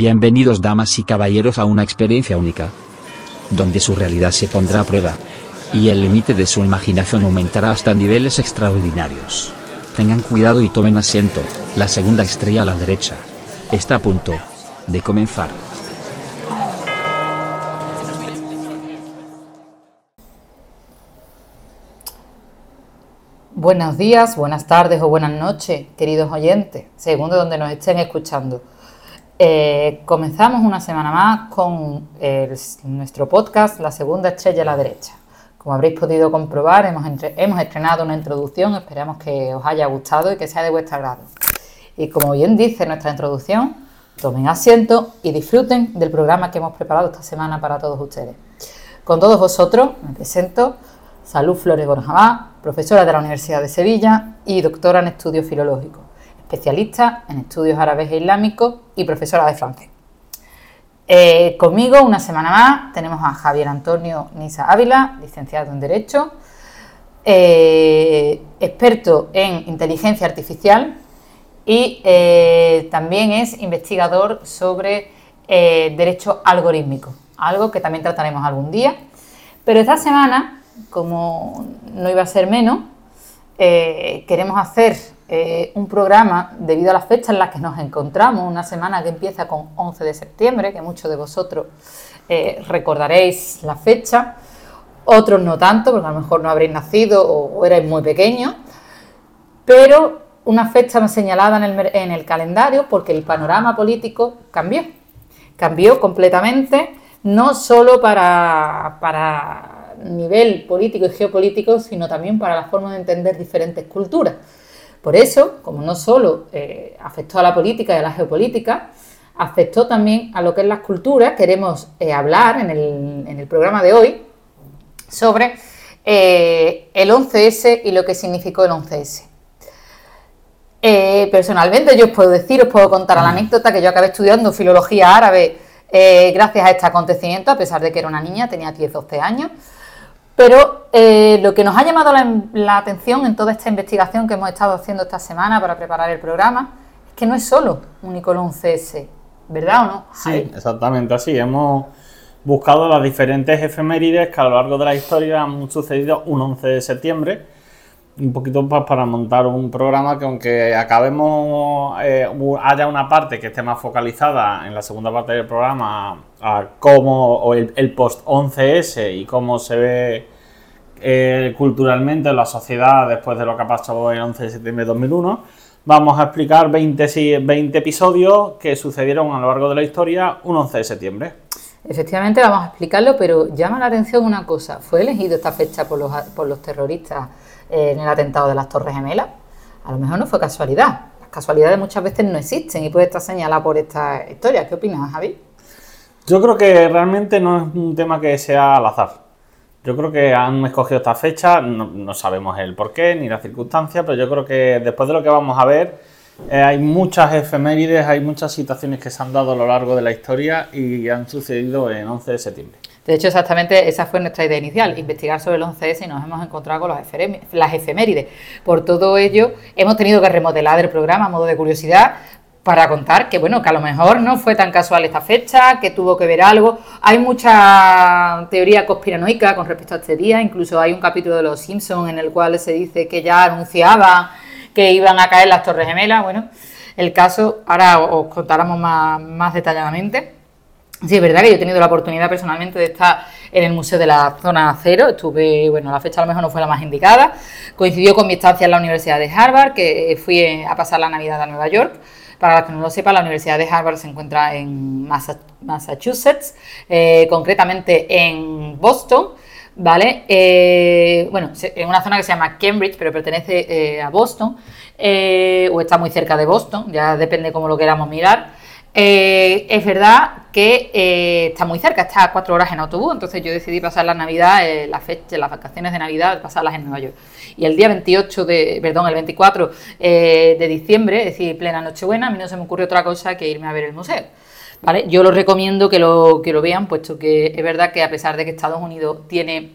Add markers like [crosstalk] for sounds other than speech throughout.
Bienvenidos damas y caballeros a una experiencia única, donde su realidad se pondrá a prueba, y el límite de su imaginación aumentará hasta niveles extraordinarios. Tengan cuidado y tomen asiento, la segunda estrella a la derecha. Está a punto de comenzar. Buenos días, buenas tardes o buenas noches, queridos oyentes, según de donde nos estén escuchando. Eh, comenzamos una semana más con nuestro podcast La Segunda Estrella a la Derecha. Como habréis podido comprobar, hemos, hemos estrenado una introducción, esperamos que os haya gustado y que sea de vuestro agrado. Y como bien dice nuestra introducción, tomen asiento y disfruten del programa que hemos preparado esta semana para todos ustedes. Con todos vosotros me presento Salud Flores Borjamá, profesora de la Universidad de Sevilla y doctora en estudios filológicos, especialista en estudios árabes e islámicos y profesora de francés. Eh, conmigo, una semana más, tenemos a Javier Antonio Nisa Ávila, licenciado en Derecho, eh, experto en inteligencia artificial y eh, también es investigador sobre derecho algorítmico, algo que también trataremos algún día. Pero esta semana como no iba a ser menos, queremos hacer eh, un programa debido a las fechas en las que nos encontramos, una semana que empieza con 11 de septiembre, que muchos de vosotros eh, recordaréis la fecha, otros no tanto, porque a lo mejor no habréis nacido o, erais muy pequeños, pero una fecha señalada en el, en el calendario porque el panorama político cambió, cambió completamente, no solo para, para nivel político y geopolítico, sino también para la forma de entender diferentes culturas. Por eso, como no solo eh, afectó a la política y a la geopolítica, afectó también a lo que es las culturas. Queremos eh, hablar en el, programa de hoy sobre eh, el 11S y lo que significó el 11S. personalmente yo os puedo decir, os puedo contar la anécdota que yo acabé estudiando filología árabe gracias a este acontecimiento, a pesar de que era una niña, tenía 10-12 años. Pero eh, lo que nos ha llamado la, atención en toda esta investigación que hemos estado haciendo esta semana para preparar el programa es que no es solo un icono CS, ¿verdad o no? Sí, exactamente así. Hemos buscado las diferentes efemérides que a lo largo de la historia han sucedido un 11 de septiembre. Un poquito para montar un programa que aunque acabemos, eh, haya una parte que esté más focalizada en la segunda parte del programa a cómo, o el, post 11S y cómo se ve eh, culturalmente en la sociedad después de lo que ha pasado el 11 de septiembre de 2001, vamos a explicar 20, 20 episodios que sucedieron a lo largo de la historia un 11 de septiembre. Efectivamente, vamos a explicarlo, pero llama la atención una cosa. ¿Fue elegido esta fecha por los, por los terroristas eh, en el atentado de las Torres Gemelas? A lo mejor no fue casualidad. Las casualidades muchas veces no existen y puede estar señalada por esta historia. ¿Qué opinas, Javi? Yo creo que realmente no es un tema que sea al azar. Yo creo que han escogido esta fecha, no, sabemos el por qué ni las circunstancias, pero yo creo que después de lo que vamos a ver, eh, hay muchas efemérides, hay muchas situaciones que se han dado a lo largo de la historia y han sucedido en 11 de septiembre. De hecho, exactamente esa fue nuestra idea inicial, investigar sobre el 11S y nos hemos encontrado con las efemérides. Por todo ello, hemos tenido que remodelar el programa a modo de curiosidad para contar que bueno, que a lo mejor no fue tan casual esta fecha, que tuvo que ver algo. Hay mucha teoría conspiranoica con respecto a este día, incluso hay un capítulo de Los Simpsons en el cual se dice que ya anunciaba que iban a caer las Torres Gemelas. Bueno, el caso, ahora os contáramos más, más detalladamente. Sí, es verdad que yo he tenido la oportunidad personalmente de estar en el Museo de la Zona Cero. Estuve, bueno, la fecha a lo mejor no fue la más indicada. Coincidió con mi estancia en la Universidad de Harvard, que fui a pasar la Navidad a Nueva York. Para los que no lo sepan, la Universidad de Harvard se encuentra en Massachusetts, eh, concretamente en Boston. ¿Vale? Eh, bueno, en una zona que se llama Cambridge, pero pertenece eh, a Boston, o está muy cerca de Boston, ya depende cómo lo queramos mirar. Es verdad que está muy cerca, está a cuatro horas en autobús, entonces yo decidí pasar la Navidad, fecha, las vacaciones de Navidad, pasarlas en Nueva York y el día 28 de, perdón, el 24 eh, de diciembre, es decir, plena Nochebuena, a mí no se me ocurre otra cosa que irme a ver el museo. Yo lo recomiendo que lo, que lo vean, puesto que es verdad que a pesar de que Estados Unidos tiene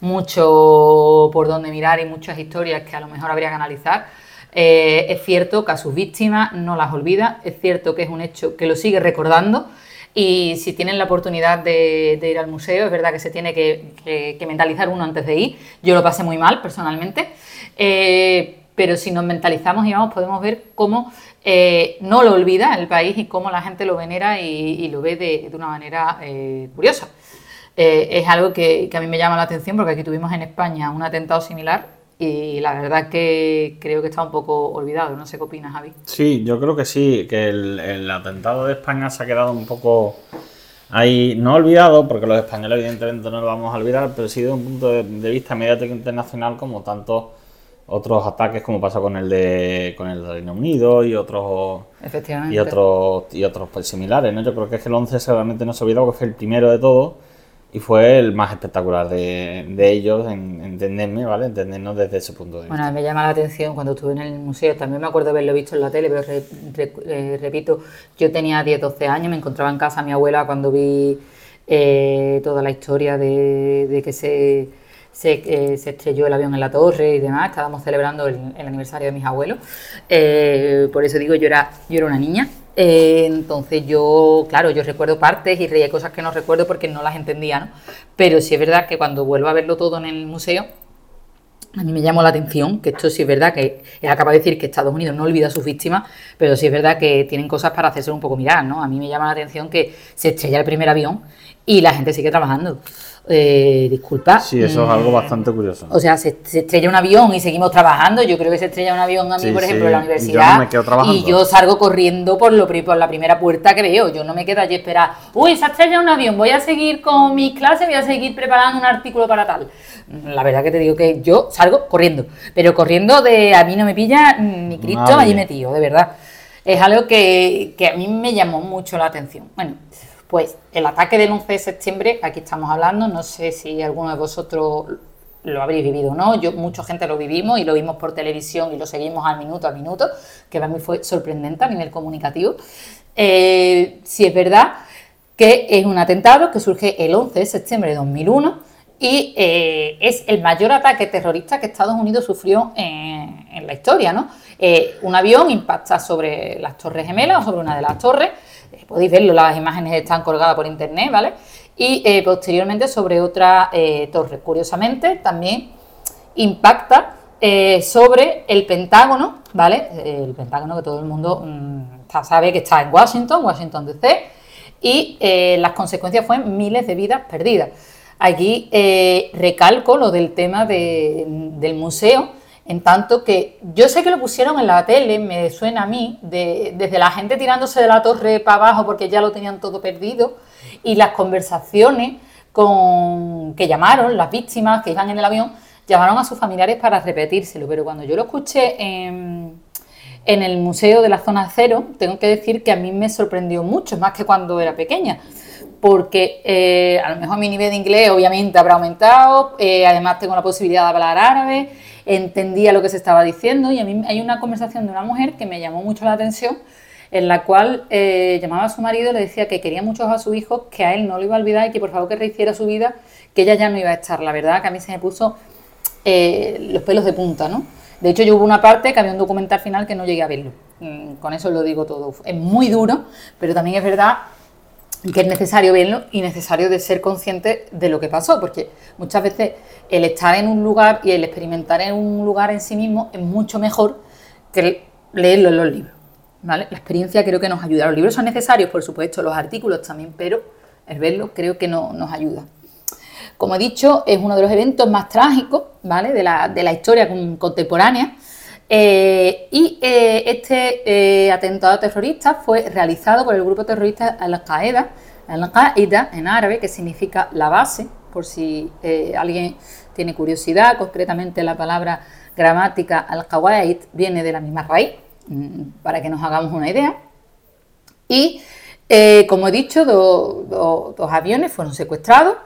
mucho por donde mirar y muchas historias que a lo mejor habría que analizar, Eh, es cierto que a sus víctimas no las olvida, es cierto que es un hecho que lo sigue recordando y si tienen la oportunidad de, ir al museo, es verdad que se tiene que, mentalizar uno antes de ir. Yo lo pasé muy mal personalmente, eh, pero si nos mentalizamos y vamos, podemos ver cómo eh, no lo olvida el país y cómo la gente lo venera y, lo ve de, una manera curiosa. es algo que, que a mí me llama la atención porque aquí tuvimos en España un atentado similar y la verdad que creo que está un poco olvidado. No sé qué opinas, Javi. Sí, yo creo que sí, que el, atentado de España se ha quedado un poco ahí, no olvidado, porque los españoles evidentemente no lo vamos a olvidar, pero sí de un punto de, vista mediático internacional como tantos otros ataques como pasa con el de con el Reino Unido y otros y otros y otros pues, similares, ¿no? Yo creo que es que el 11 realmente no se olvidado porque fue el primero de todos y fue el más espectacular de, de ellos en entenderme, ¿vale? Entendernos desde ese punto de vista. Bueno, me llama la atención cuando estuve en el museo, también me acuerdo haberlo visto en la tele, pero eh, repito, yo tenía 10, 12 años, me encontraba en casa mi abuela cuando vi eh, toda la historia de, de que se, se, eh, se, estrelló el avión en la torre y demás, estábamos celebrando el, aniversario de mis abuelos, por eso digo, yo era, yo era una niña eh, entonces yo, claro, yo recuerdo partes y reía cosas que no recuerdo porque no las entendía, ¿no? Pero sí es verdad que cuando vuelvo a verlo todo en el museo, a mí me llamó la atención que esto sí es verdad que él acaba de decir que Estados Unidos no olvida a sus víctimas, pero sí es verdad que tienen cosas para hacerse un poco mirar, ¿no? A mí me llama la atención que se estrella el primer avión y la gente sigue trabajando. Eh, disculpa. Sí, eso es algo mm, bastante curioso. O sea, se, estrella un avión y seguimos trabajando. Yo creo que se estrella un avión a mí, por ejemplo, en la universidad. y yo salgo corriendo por, lo, por la primera puerta que veo. Yo no me quedo allí a esperar. Uy, se estrella un avión. Voy a seguir con mis clases, voy a seguir preparando un artículo para tal. La verdad que te digo que yo salgo corriendo. Pero corriendo de a mí no me pilla ni Cristo allí metido, de verdad. Es algo que, que a mí me llamó mucho la atención. Bueno. Pues el ataque del 11 de septiembre, aquí estamos hablando, no sé si alguno de vosotros lo habréis vivido o no, yo, mucha gente lo vivimos y lo vimos por televisión y lo seguimos al minuto a minuto, que para mí fue sorprendente a nivel comunicativo. Eh, si es verdad que es un atentado que surge el 11 de septiembre de 2001 y eh, es el mayor ataque terrorista que Estados Unidos sufrió en, la historia. ¿no? Eh, un avión impacta sobre las Torres Gemelas o sobre una de las torres, podéis verlo, las imágenes están colgadas por internet, ¿vale? Y eh, posteriormente sobre otra eh, torre. Curiosamente, también impacta eh, sobre el Pentágono, ¿vale? El Pentágono que todo el mundo mm, sabe que está en Washington, Washington DC, y las consecuencias fueron miles de vidas perdidas. Aquí recalco lo del tema del museo, en tanto que yo sé que lo pusieron en la tele, me suena a mí, desde la gente tirándose de la torre para abajo porque ya lo tenían todo perdido, y las conversaciones con que llamaron, las víctimas que iban en el avión, llamaron a sus familiares para repetírselo. Pero cuando yo lo escuché en, el Museo de la Zona Cero, tengo que decir que a mí me sorprendió mucho, más que cuando era pequeña porque eh, a lo mejor mi nivel de inglés obviamente habrá aumentado, eh, además tengo la posibilidad de hablar árabe, entendía lo que se estaba diciendo y a mí hay una conversación de una mujer que me llamó mucho la atención en la cual eh, llamaba a su marido y le decía que quería mucho a su hijo, que a él no lo iba a olvidar y que por favor que rehiciera su vida, que ella ya no iba a estar. La verdad que a mí se me puso los pelos de punta, ¿no? De hecho, yo hubo una parte que había un documental final que no llegué a verlo. Mm, con eso lo digo todo. Es muy duro, pero también es verdad que es necesario verlo y necesario de ser consciente de lo que pasó, porque muchas veces el estar en un lugar y el experimentar en un lugar en sí mismo es mucho mejor que leerlo en los libros. ¿vale? La experiencia creo que nos ayuda. Los libros son necesarios, por supuesto, los artículos también, pero el verlo creo que no, nos ayuda. Como he dicho, es uno de los eventos más trágicos ¿vale? de, la, de la historia contemporánea. Eh, y eh, este eh, atentado terrorista fue realizado por el grupo terrorista Al-Qaeda, Al-Qaeda en árabe, que significa la base, por si alguien tiene curiosidad, concretamente la palabra gramática Al-Qawaid viene de la misma raíz, mm, para que nos hagamos una idea. Y, como he dicho, dos aviones fueron secuestrados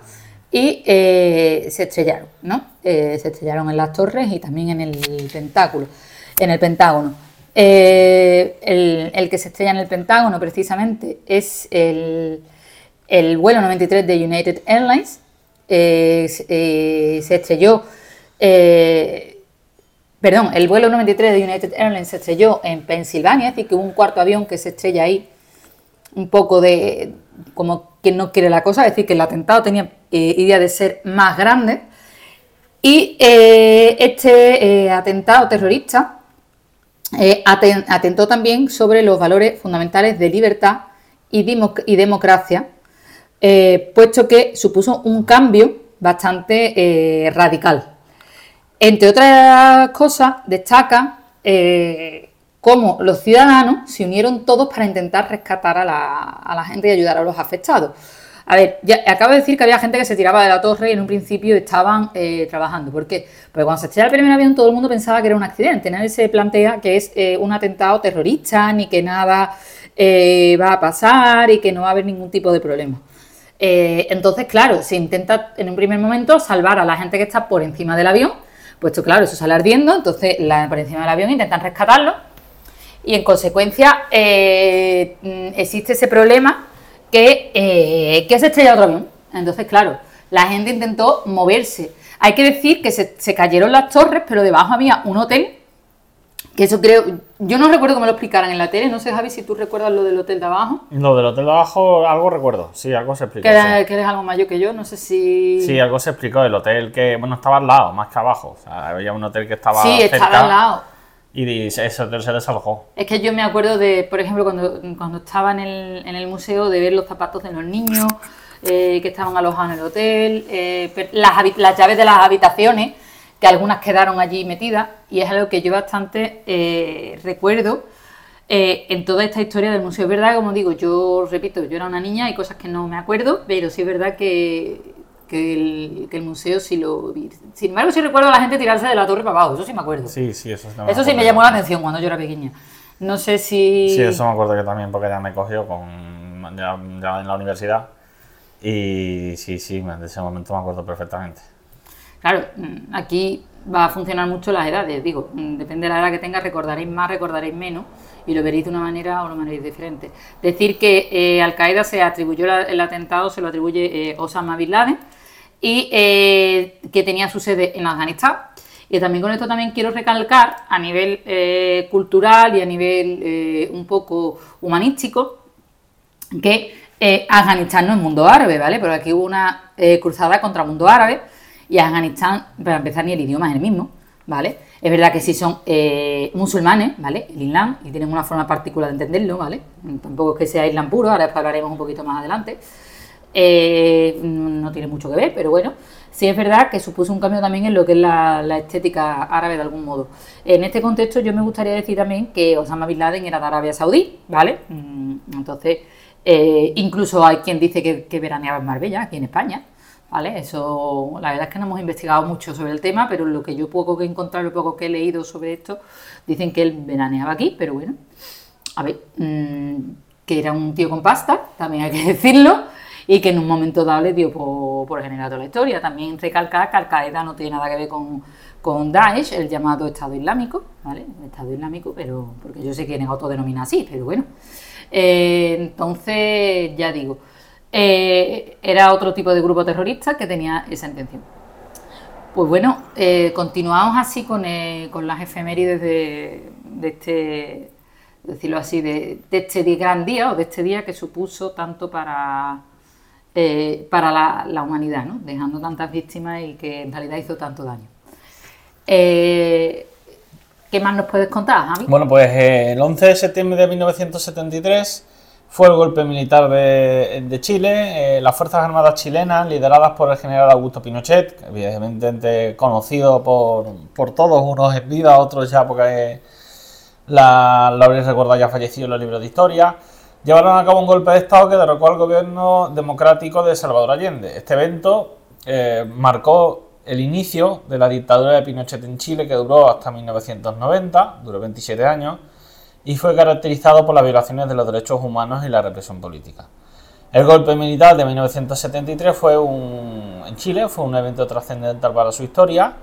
y se estrellaron, ¿no? se estrellaron en las torres y también en el tentáculo en el Pentágono. Eh, el, que se estrella en el Pentágono precisamente es el, vuelo 93 de United Airlines. Eh, eh, se estrelló perdón, el vuelo 93 de United Airlines se estrelló en Pensilvania, es decir, que hubo un cuarto avión que se estrella ahí, un poco de como que no quiere la cosa, es decir, que el atentado tenía eh, idea de ser más grande. Y eh, este eh, atentado terrorista atentó también sobre los valores fundamentales de libertad y, y democracia, puesto que supuso un cambio bastante radical. Entre otras cosas, destaca cómo los ciudadanos se unieron todos para intentar rescatar a la, gente y ayudar a los afectados. A ver, ya acabo de decir que había gente que se tiraba de la torre y en un principio estaban eh, trabajando. ¿Por qué? Porque cuando se estrella el primer avión todo el mundo pensaba que era un accidente. Nadie se plantea que es eh, un atentado terrorista ni que nada eh, va a pasar y que no va a haber ningún tipo de problema. entonces, claro, se intenta en un primer momento salvar a la gente que está por encima del avión. Puesto claro, eso sale ardiendo, entonces la, por encima del avión intentan rescatarlo y en consecuencia eh, mm, existe ese problema que, eh, que se estrella otro avión. Entonces, claro, la gente intentó moverse. Hay que decir que se, cayeron las torres, pero debajo había un hotel, que eso creo, yo no recuerdo cómo lo explicaran en la tele, no sé Javi si tú recuerdas lo del hotel de abajo. Lo del hotel de abajo, algo recuerdo, sí, algo se explicó. Que, eres algo mayor que yo, no sé si... Sí, algo se explicó, el hotel que, bueno, estaba al lado, más que abajo, o sea, había un hotel que estaba Sí, estaba al lado y ese hotel se desalojó. Es que yo me acuerdo de, por ejemplo, cuando, cuando estaba en el, en el museo, de ver los zapatos de los niños eh, que estaban alojados en el hotel, eh, las, las, llaves de las habitaciones, que algunas quedaron allí metidas, y es algo que yo bastante eh, recuerdo en toda esta historia del museo. Es verdad, como digo, yo repito, yo era una niña, hay cosas que no me acuerdo, pero sí es verdad que que el, que el museo sí lo vi. Sin embargo, sí recuerdo a la gente tirarse de la torre para abajo, eso sí me acuerdo. Sí, sí, eso, no eso sí me llamó la atención cuando yo era pequeña. No sé si... Sí, eso me acuerdo que también porque ya me cogió con, ya, en la universidad y sí, sí, de ese momento me acuerdo perfectamente. Claro, mm, aquí va a funcionar mucho las edades, digo, mm, depende de la edad que tengas, recordaréis más, recordaréis menos y lo veréis de una manera o lo veréis diferente. Decir que eh, Al Qaeda se atribuyó el atentado, se lo atribuye eh, Osama Bin Laden, y eh, que tenía su sede en Afganistán. Y también con esto también quiero recalcar a nivel eh, cultural y a nivel eh, un poco humanístico que Afganistán no es mundo árabe, ¿vale? Pero aquí hubo una cruzada contra el mundo árabe y Afganistán, para empezar, ni el idioma es el mismo, ¿vale? Es verdad que sí son musulmanes, ¿vale? El Islam, y tienen una forma particular de entenderlo, ¿vale? Tampoco es que sea Islam puro, ahora hablaremos un poquito más adelante. Eh, no tiene mucho que ver, pero bueno, sí es verdad que supuso un cambio también en lo que es la, estética árabe de algún modo. En este contexto yo me gustaría decir también que Osama Bin Laden era de Arabia Saudí, ¿vale? Mm, entonces, eh, incluso hay quien dice que, veraneaba en Marbella, aquí en España. ¿Vale? Eso, la verdad es que no hemos investigado mucho sobre el tema, pero lo que yo poco que he encontrado, lo poco que he leído sobre esto, dicen que él veraneaba aquí, pero bueno, a ver, mm, que era un tío con pasta, también hay que [laughs] decirlo, y que en un momento dado le dio por, por generar toda la historia. También recalcar que Al-Qaeda no tiene nada que ver con, con Daesh, el llamado Estado Islámico, ¿vale? Estado Islámico, pero porque yo sé que es autodenomina así, pero bueno. Eh, entonces, ya digo, eh, era otro tipo de grupo terrorista que tenía esa intención. Pues bueno, eh, continuamos así con, con, las efemérides de, de este, decirlo así, de, este gran día o de este día que supuso tanto para eh, para la, humanidad, ¿no? dejando tantas víctimas y que en realidad hizo tanto daño. Eh, ¿Qué más nos puedes contar, Javi? Bueno, pues eh, el 11 de septiembre de 1973 fue el golpe militar de, Chile. las Fuerzas Armadas chilenas, lideradas por el general Augusto Pinochet, evidentemente conocido por, todos, unos en vida, otros ya porque la, la habréis recordado ya fallecido en los libros de historia llevaron a cabo un golpe de Estado que derrocó al gobierno democrático de Salvador Allende. Este evento eh, marcó el inicio de la dictadura de Pinochet en Chile, que duró hasta 1990, duró 27 años, y fue caracterizado por las violaciones de los derechos humanos y la represión política. El golpe militar de 1973 fue un, en Chile fue un evento trascendental para su historia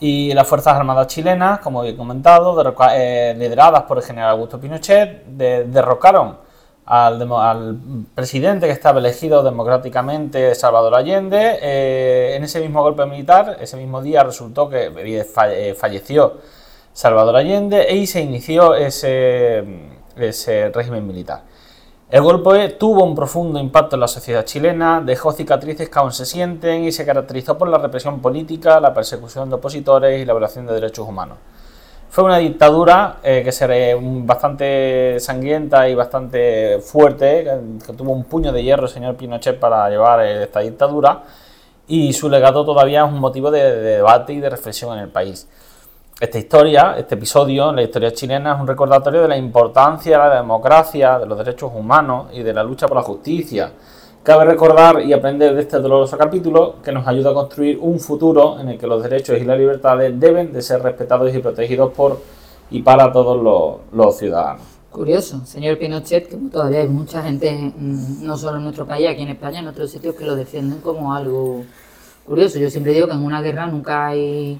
y las Fuerzas Armadas chilenas, como he comentado, eh, lideradas por el general Augusto Pinochet, derrocaron al, presidente que estaba elegido democráticamente, Salvador Allende. Eh, en ese mismo golpe militar, ese mismo día resultó que eh, falleció Salvador Allende y se inició ese, ese régimen militar. El golpe tuvo un profundo impacto en la sociedad chilena, dejó cicatrices que aún se sienten y se caracterizó por la represión política, la persecución de opositores y la violación de derechos humanos. Fue una dictadura eh, que se bastante sangrienta y bastante fuerte, que, tuvo un puño de hierro el señor Pinochet para llevar eh, esta dictadura y su legado todavía es un motivo de debate y de reflexión en el país. Esta historia, este episodio en la historia chilena es un recordatorio de la importancia de la democracia, de los derechos humanos y de la lucha por la justicia. Cabe recordar y aprender de este doloroso capítulo que nos ayuda a construir un futuro en el que los derechos y las libertades deben de ser respetados y protegidos por y para todos los, ciudadanos. Curioso, señor Pinochet, que todavía hay mucha gente, mm, no solo en nuestro país, aquí en España, en otros sitios, que lo defienden como algo curioso. Yo siempre digo que en una guerra nunca hay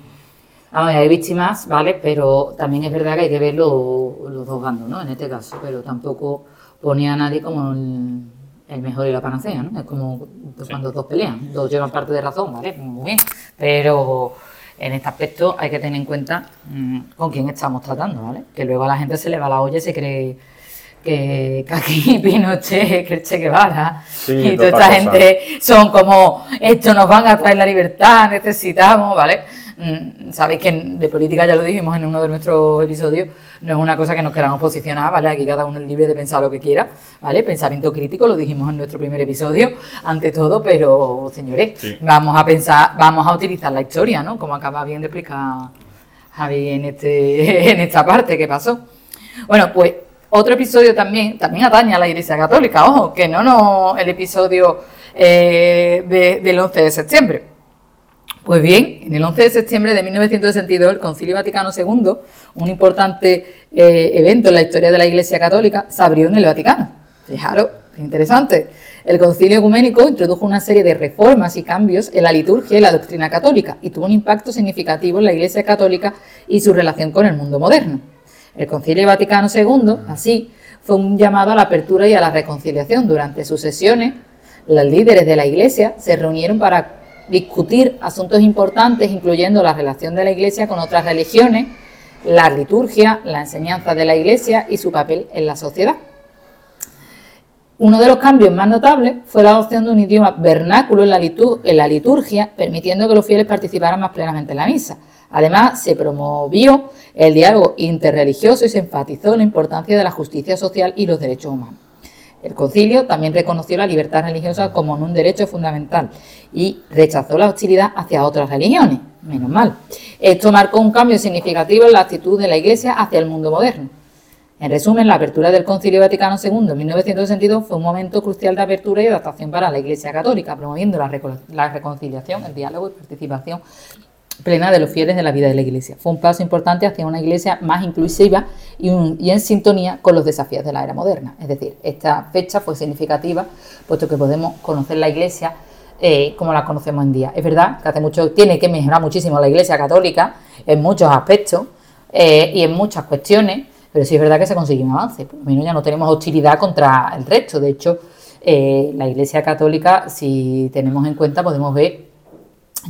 hay víctimas, ¿vale? Pero también es verdad que hay que ver los dos bandos, ¿no? En este caso, pero tampoco ponía a nadie como el, mejor y la panacea, ¿no? Es como cuando dos pelean, dos llevan parte de razón, ¿vale? Muy bien, pero en este aspecto hay que tener en cuenta mm, con quién estamos tratando, ¿vale? Que luego a la gente se le va la olla y se cree que, [laughs] aquí Pinochet, que el Che Guevara y toda esta gente son como, esto nos van a traer la libertad, necesitamos, ¿vale? Mm, sabéis que de política ya lo dijimos en uno de nuestros episodios, no es una cosa que nos queramos posicionar, ¿vale? Aquí cada uno es libre de pensar lo que quiera, ¿vale? Pensamiento crítico, lo dijimos en nuestro primer episodio, ante todo, pero señores, vamos a pensar, vamos a utilizar la historia, ¿no? Como acaba bien de explicar Javi en, este, [laughs] en esta parte que pasó. Bueno, pues otro episodio también, también atañe a la Iglesia Católica, ojo, que no, no el episodio eh, del 11 de septiembre. Pues bien, en el 11 de septiembre de 1962, el Concilio Vaticano II, un importante eh, evento en la historia de la Iglesia Católica, se abrió en el Vaticano. Fijaros, interesante. El Concilio Ecuménico introdujo una serie de reformas y cambios en la liturgia y la doctrina católica y tuvo un impacto significativo en la Iglesia Católica y su relación con el mundo moderno. El Concilio Vaticano II, así, fue un llamado a la apertura y a la reconciliación. Durante sus sesiones, los líderes de la Iglesia se reunieron para discutir asuntos importantes, incluyendo la relación de la Iglesia con otras religiones, la liturgia, la enseñanza de la Iglesia y su papel en la sociedad. Uno de los cambios más notables fue la adopción de un idioma vernáculo en la, en la liturgia, permitiendo que los fieles participaran más plenamente en la misa. Además, se promovió el diálogo interreligioso y se enfatizó la importancia de la justicia social y los derechos humanos. El concilio también reconoció la libertad religiosa como un derecho fundamental y rechazó la hostilidad hacia otras religiones, menos mal. Esto marcó un cambio significativo en la actitud de la Iglesia hacia el mundo moderno. En resumen, la apertura del Concilio Vaticano II en 1962 fue un momento crucial de apertura y adaptación para la Iglesia Católica, promoviendo la, reconciliación, el diálogo y participación plena de los fieles de la vida de la Iglesia. Fue un paso importante hacia una Iglesia más inclusiva y, en sintonía con los desafíos de la era moderna. Es decir, esta fecha fue significativa, puesto que podemos conocer la Iglesia eh, como la conocemos en día. Es verdad que hace mucho tiene que mejorar muchísimo la Iglesia católica en muchos aspectos eh, y en muchas cuestiones, pero sí es verdad que se consigue un avance. Por lo menos ya no tenemos hostilidad contra el resto. De hecho, eh, la Iglesia católica, si tenemos en cuenta, podemos ver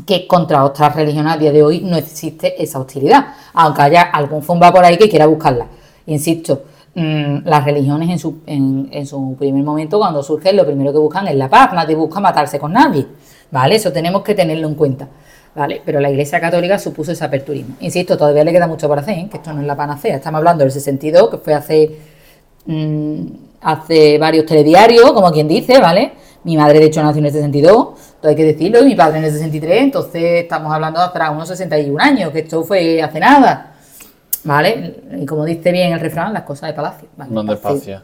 que contra otras religiones a día de hoy no existe esa hostilidad, aunque haya algún fumba por ahí que quiera buscarla. Insisto, mm, las religiones en su, en, su primer momento, cuando surgen, lo primero que buscan es la paz, nadie busca matarse con nadie, ¿vale? Eso tenemos que tenerlo en cuenta, ¿vale? Pero la Iglesia Católica supuso ese aperturismo. Insisto, todavía le queda mucho por hacer, ¿eh? que esto no es la panacea, estamos hablando del 62, que fue hace, mm, hace varios telediarios, como quien dice, ¿vale? Mi madre, de hecho, nació en el 62, todo hay que decirlo, y mi padre en el 63, entonces estamos hablando de hace unos 61 años, que esto fue hace nada. ¿Vale? Y como dice bien el refrán, las cosas de palacio. No despacio.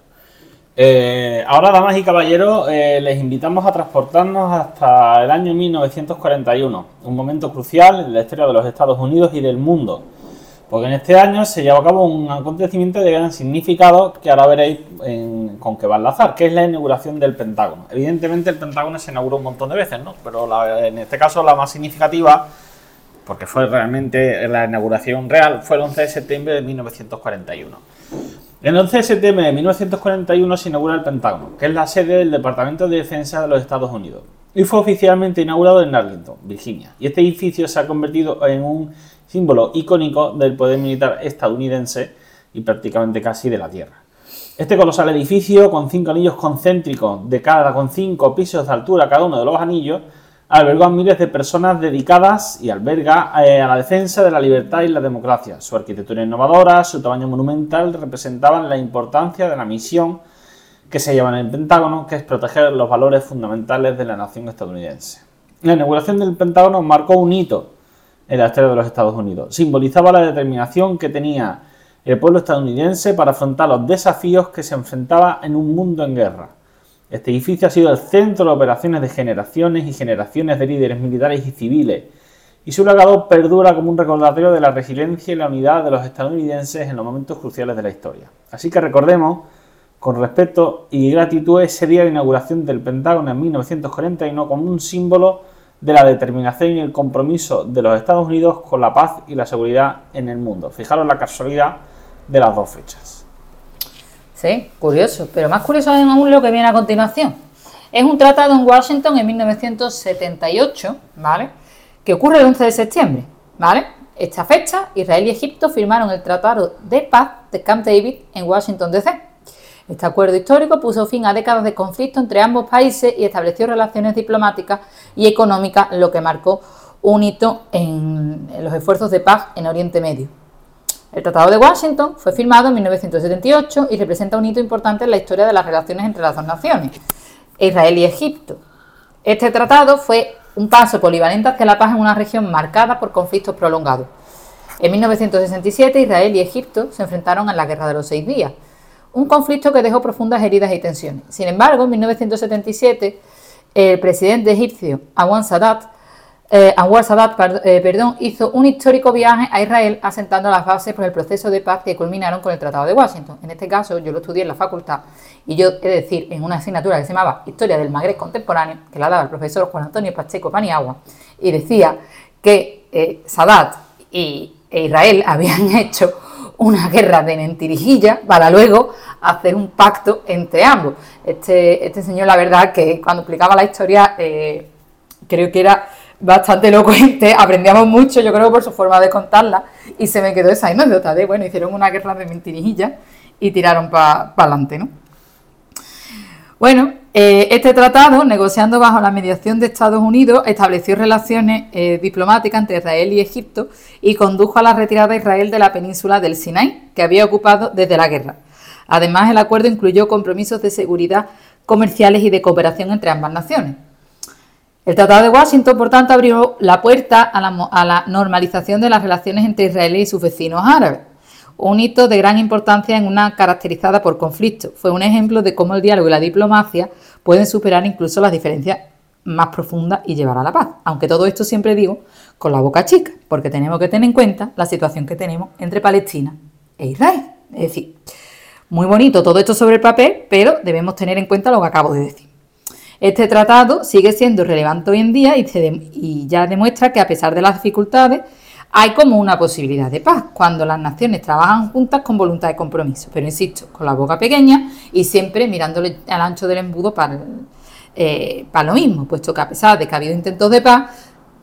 Eh, ahora, damas y caballeros, eh, les invitamos a transportarnos hasta el año 1941, un momento crucial en la historia de los Estados Unidos y del mundo porque en este año se llevó a cabo un acontecimiento de gran significado que ahora veréis con qué va a enlazar, que es la inauguración del Pentágono. Evidentemente el Pentágono se inauguró un montón de veces, ¿no? Pero en este caso la más significativa, porque fue realmente la inauguración real, fue el 11 de septiembre de 1941. El 11 de septiembre de 1941 se inaugura el Pentágono, que es la sede del Departamento de Defensa de los Estados Unidos. y fue oficialmente inaugurado en Arlington, Virginia. Y este edificio se ha convertido en un símbolo icónico del poder militar estadounidense y prácticamente casi de la Tierra. Este colosal edificio, con cinco anillos concéntricos de cada con cinco pisos de altura cada uno de los anillos, albergó a miles de personas dedicadas y alberga eh, a la defensa de la libertad y la democracia. Su arquitectura innovadora, su tamaño monumental representaban la importancia de la misión que se lleva en el Pentágono, que es proteger los valores fundamentales de la nación estadounidense. La inauguración del Pentágono marcó un hito en la historia de los Estados Unidos. Simbolizaba la determinación que tenía el pueblo estadounidense para afrontar los desafíos que se enfrentaba en un mundo en guerra. Este edificio ha sido el centro de operaciones de generaciones y generaciones de líderes militares y civiles, y su legado perdura como un recordatorio de la resiliencia y la unidad de los estadounidenses en los momentos cruciales de la historia. Así que recordemos con respeto y gratitud ese día de inauguración del Pentágono en 1941 como un símbolo de la determinación y el compromiso de los Estados Unidos con la paz y la seguridad en el mundo. Fijaros la casualidad de las dos fechas. Sí, curioso, pero más curioso es aún lo que viene a continuación. Es un tratado en Washington en 1978, ¿vale? Que ocurre el 11 de septiembre, ¿vale? Esta fecha, Israel y Egipto firmaron el Tratado de Paz de Camp David en Washington, D.C. Este acuerdo histórico puso fin a décadas de conflicto entre ambos países y estableció relaciones diplomáticas y económicas, lo que marcó un hito en los esfuerzos de paz en Oriente Medio. El Tratado de Washington fue firmado en 1978 y representa un hito importante en la historia de las relaciones entre las dos naciones, Israel y Egipto. Este tratado fue un paso polivalente hacia la paz en una región marcada por conflictos prolongados. En 1967 Israel y Egipto se enfrentaron en la Guerra de los Seis Días, un conflicto que dejó profundas heridas y tensiones. Sin embargo, en 1977 el presidente egipcio Anwar Sadat eh, Anwar Sadat eh, perdón, hizo un histórico viaje a Israel asentando las bases por el proceso de paz que culminaron con el Tratado de Washington. En este caso, yo lo estudié en la facultad y yo de decir en una asignatura que se llamaba Historia del Magreb Contemporáneo, que la daba el profesor Juan Antonio Pacheco Paniagua, y decía que eh, Sadat y e Israel [laughs] habían hecho una [laughs] guerra de mentirijilla para luego hacer un pacto entre ambos. Este, este señor, la verdad, que cuando explicaba la historia, creo que era bastante elocuente, [laughs] aprendíamos mucho, yo creo, por su forma de contarla, y se me quedó esa anécdota de, bueno, hicieron una guerra de mentirijillas y tiraron para adelante, ¿no? Bueno, eh, este tratado, negociando bajo la mediación de Estados Unidos, estableció relaciones eh, diplomáticas entre Israel y Egipto y condujo a la retirada de Israel de la península del Sinai, que había ocupado desde la guerra. Además, el acuerdo incluyó compromisos de seguridad comerciales y de cooperación entre ambas naciones. El Tratado de Washington, por tanto, abrió la puerta a la, normalización de las relaciones entre Israel y sus vecinos árabes. Un hito de gran importancia en una caracterizada por conflicto. Fue un ejemplo de cómo el diálogo y la diplomacia pueden superar incluso las diferencias más profundas y llevar a la paz. Aunque todo esto siempre digo con la boca chica, porque tenemos que tener en cuenta la situación que tenemos entre Palestina e Israel. Es decir, muy bonito todo esto sobre el papel, pero debemos tener en cuenta lo que acabo de decir. Este tratado sigue siendo relevante hoy en día y, ya demuestra que a pesar de las dificultades hay como una posibilidad de paz cuando las naciones trabajan juntas con voluntad de compromiso, pero insisto, con la boca pequeña y siempre mirándole al ancho del embudo para, eh, para lo mismo, puesto que a pesar de que ha habido intentos de paz,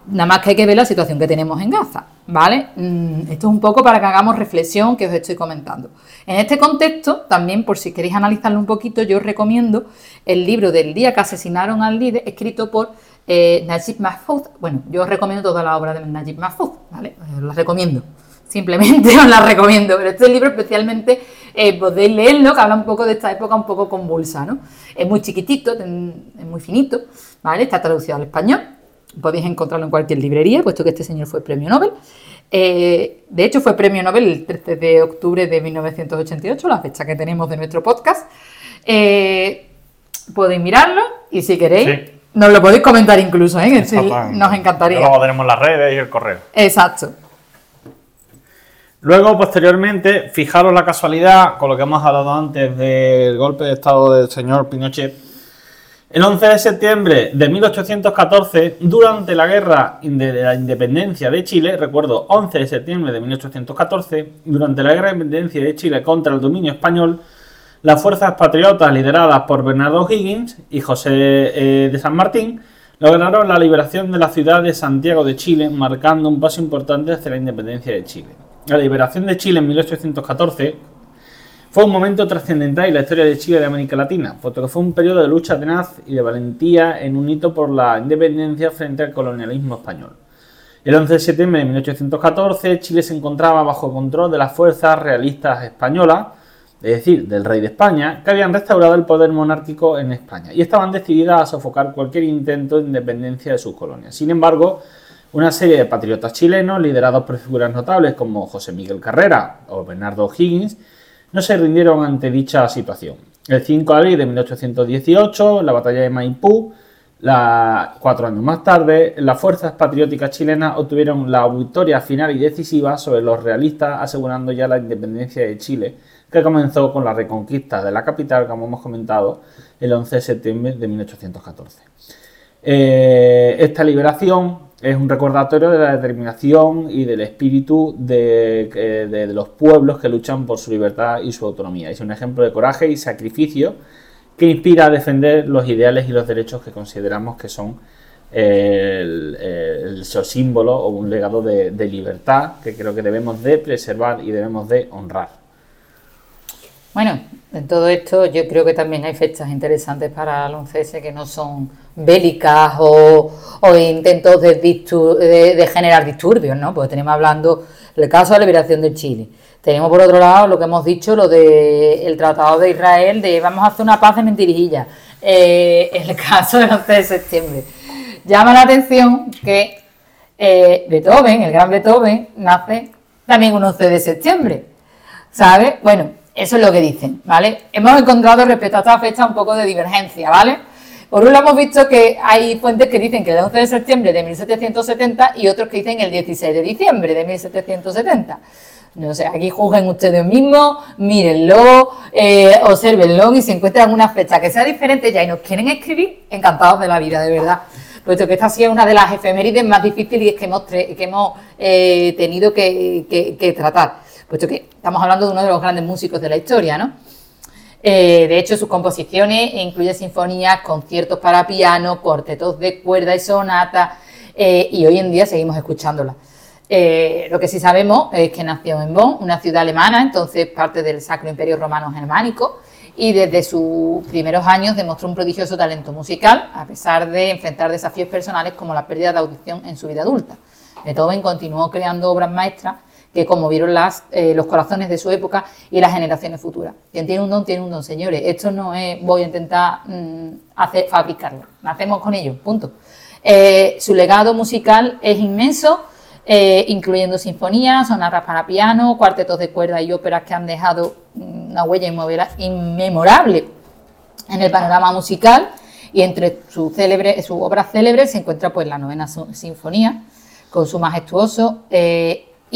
Nada más que hay que ver la situación que tenemos en Gaza, ¿vale? Mm, esto es un poco para que hagamos reflexión que os estoy comentando. En este contexto, también por si queréis analizarlo un poquito, yo os recomiendo el libro del día que asesinaron al líder, escrito por eh, Najib Mahfouz. Bueno, yo os recomiendo toda la obra de Najib Mahfouz, ¿vale? Os la recomiendo. Simplemente [laughs] os la recomiendo, pero este libro especialmente eh, podéis leerlo, que habla un poco de esta época un poco convulsa, ¿no? Es muy chiquitito, es muy finito, ¿vale? Está traducido al español podéis encontrarlo en cualquier librería, puesto que este señor fue premio Nobel. Eh, de hecho, fue premio Nobel el 13 de octubre de 1988, la fecha que tenemos de nuestro podcast. Eh, podéis mirarlo y si queréis, nos lo podéis comentar incluso, ¿eh? nos encantaría. Luego tenemos las redes y el correo. Exacto. Luego, posteriormente, fijaros la casualidad con lo que hemos hablado antes del golpe de Estado del señor Pinochet el 11 de septiembre de 1814, durante la guerra de la independencia de Chile, recuerdo 11 de septiembre de 1814, durante la guerra de independencia de Chile contra el dominio español, las fuerzas patriotas lideradas por Bernardo Higgins y José eh, de San Martín lograron la liberación de la ciudad de Santiago de Chile, marcando un paso importante hacia la independencia de Chile. La liberación de Chile en 1814 fue un momento trascendental en la historia de Chile y de América Latina, puesto que fue un periodo de lucha tenaz y de valentía en un hito por la independencia frente al colonialismo español. El 11 de septiembre de 1814, Chile se encontraba bajo control de las fuerzas realistas españolas, es decir, del rey de España, que habían restaurado el poder monárquico en España y estaban decididas a sofocar cualquier intento de independencia de sus colonias. Sin embargo, una serie de patriotas chilenos, liderados por figuras notables como José Miguel Carrera o Bernardo Higgins, no se rindieron ante dicha situación. El 5 de abril de 1818, la batalla de Maipú, cuatro años más tarde, las fuerzas patrióticas chilenas obtuvieron la victoria final y decisiva sobre los realistas, asegurando ya la independencia de Chile, que comenzó con la reconquista de la capital, como hemos comentado, el 11 de septiembre de 1814. Eh, esta liberación es un recordatorio de la determinación y del espíritu de, de, los pueblos que luchan por su libertad y su autonomía. Es un ejemplo de coraje y sacrificio que inspira a defender los ideales y los derechos que consideramos que son el, el, símbolo o un legado de, de libertad que creo que debemos de preservar y debemos de honrar. Bueno, en todo esto yo creo que también hay fechas interesantes para 11S que no son bélicas o, intentos de, generar disturbios, ¿no? Porque tenemos hablando el caso de la liberación de Chile. Tenemos por otro lado lo que hemos dicho, lo del Tratado de Israel, de vamos a hacer una paz de mentirijilla. Eh, el caso del 11 de septiembre. Llama la atención que eh, Beethoven, el gran Beethoven, nace también un 11 de septiembre. ¿Sabes? Bueno, eso es lo que dicen, ¿vale? Hemos encontrado respecto a esta fecha un poco de divergencia, ¿vale? Por un lado hemos visto que hay fuentes que dicen que el 11 de septiembre de 1770 y otros que dicen el 16 de diciembre de 1770. No sé, aquí juzguen ustedes mismos, mírenlo, eh, observenlo y si encuentran una fecha que sea diferente ya y nos quieren escribir, encantados de la vida, de verdad. Puesto que esta ha sido una de las efemérides más difíciles que hemos, que hemos eh, tenido que tratar puesto que estamos hablando de uno de los grandes músicos de la historia, ¿no? Eh, de hecho, sus composiciones incluyen sinfonías, conciertos para piano, cuartetos de cuerda y sonata, eh, y hoy en día seguimos escuchándola. Eh, lo que sí sabemos es que nació en Bonn, una ciudad alemana, entonces parte del Sacro Imperio Romano Germánico, y desde sus primeros años demostró un prodigioso talento musical, a pesar de enfrentar desafíos personales como la pérdida de audición en su vida adulta. Beethoven continuó creando obras maestras que conmovieron las, eh, los corazones de su época y las generaciones futuras. Quien tiene un don, tiene un don, señores. Esto no es voy a intentar mm, hacer, fabricarlo, nacemos con ello, punto. Eh, su legado musical es inmenso, eh, incluyendo sinfonías, sonatas para piano, cuartetos de cuerda y óperas que han dejado mm, una huella inmemorable en el panorama musical. Y entre sus su obras célebres se encuentra pues, la novena sinfonía, con su majestuoso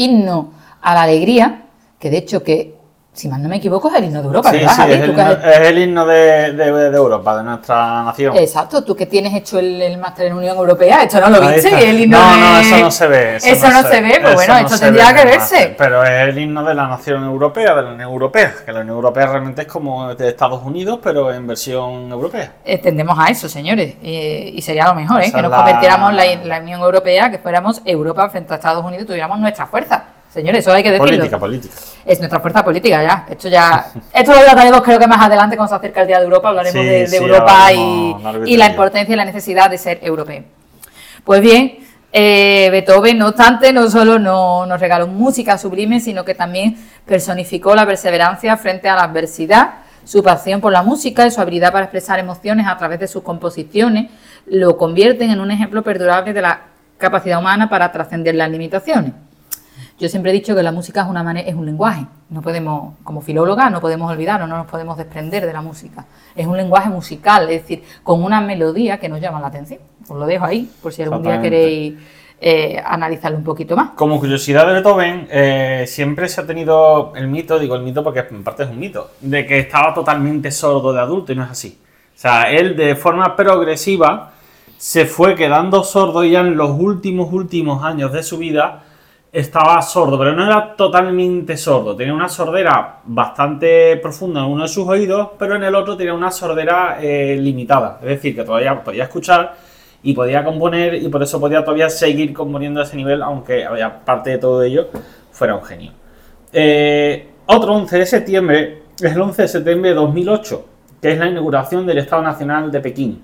himno a la alegría, que de hecho que si mal no me equivoco, es el himno de Europa, sí, Sí, es, el himno, de, Europa, de nuestra nación. Exacto, tú que tienes hecho el, máster en Unión Europea, esto no lo viste, el himno No, no, eso no se ve. Eso, no, se, ve, pues bueno, esto tendría que verse. Pero es el himno de la nación europea, de la Unión Europea, que la Unión Europea realmente es como de Estados Unidos, pero en versión europea. Tendemos a eso, señores, y sería lo mejor, ¿eh? que nos convirtiéramos la, la Unión Europea, que fuéramos Europa frente a Estados Unidos, tuviéramos nuestra fuerza. Señores, eso hay que decirlo. Política, política. Es nuestra fuerza política ya. Esto ya. Esto lo trataremos creo que más adelante cuando se acerca el Día de Europa. Hablaremos de, Europa y, la importancia y la necesidad de ser europeo. Pues bien, eh, Beethoven, no obstante, no solo no, nos regaló música sublime, sino que también personificó la perseverancia frente a la adversidad, su pasión por la música y su habilidad para expresar emociones a través de sus composiciones lo convierten en un ejemplo perdurable de la capacidad humana para trascender las limitaciones. Yo siempre he dicho que la música es, una manera, es un lenguaje. No podemos, como filóloga, no podemos olvidar o no nos podemos desprender de la música. Es un lenguaje musical, es decir, con una melodía que nos llama la atención. Os lo dejo ahí, por si algún día queréis eh, analizarlo un poquito más. Como curiosidad de Beethoven, eh, siempre se ha tenido el mito, digo el mito porque en parte es un mito, de que estaba totalmente sordo de adulto y no es así. O sea, él de forma progresiva se fue quedando sordo ya en los últimos, últimos años de su vida estaba sordo, pero no era totalmente sordo. Tenía una sordera bastante profunda en uno de sus oídos, pero en el otro tenía una sordera eh, limitada. Es decir, que todavía podía escuchar y podía componer y por eso podía todavía seguir componiendo a ese nivel, aunque aparte de todo ello fuera un genio. Eh, otro 11 de septiembre es el 11 de septiembre de 2008, que es la inauguración del Estado Nacional de Pekín.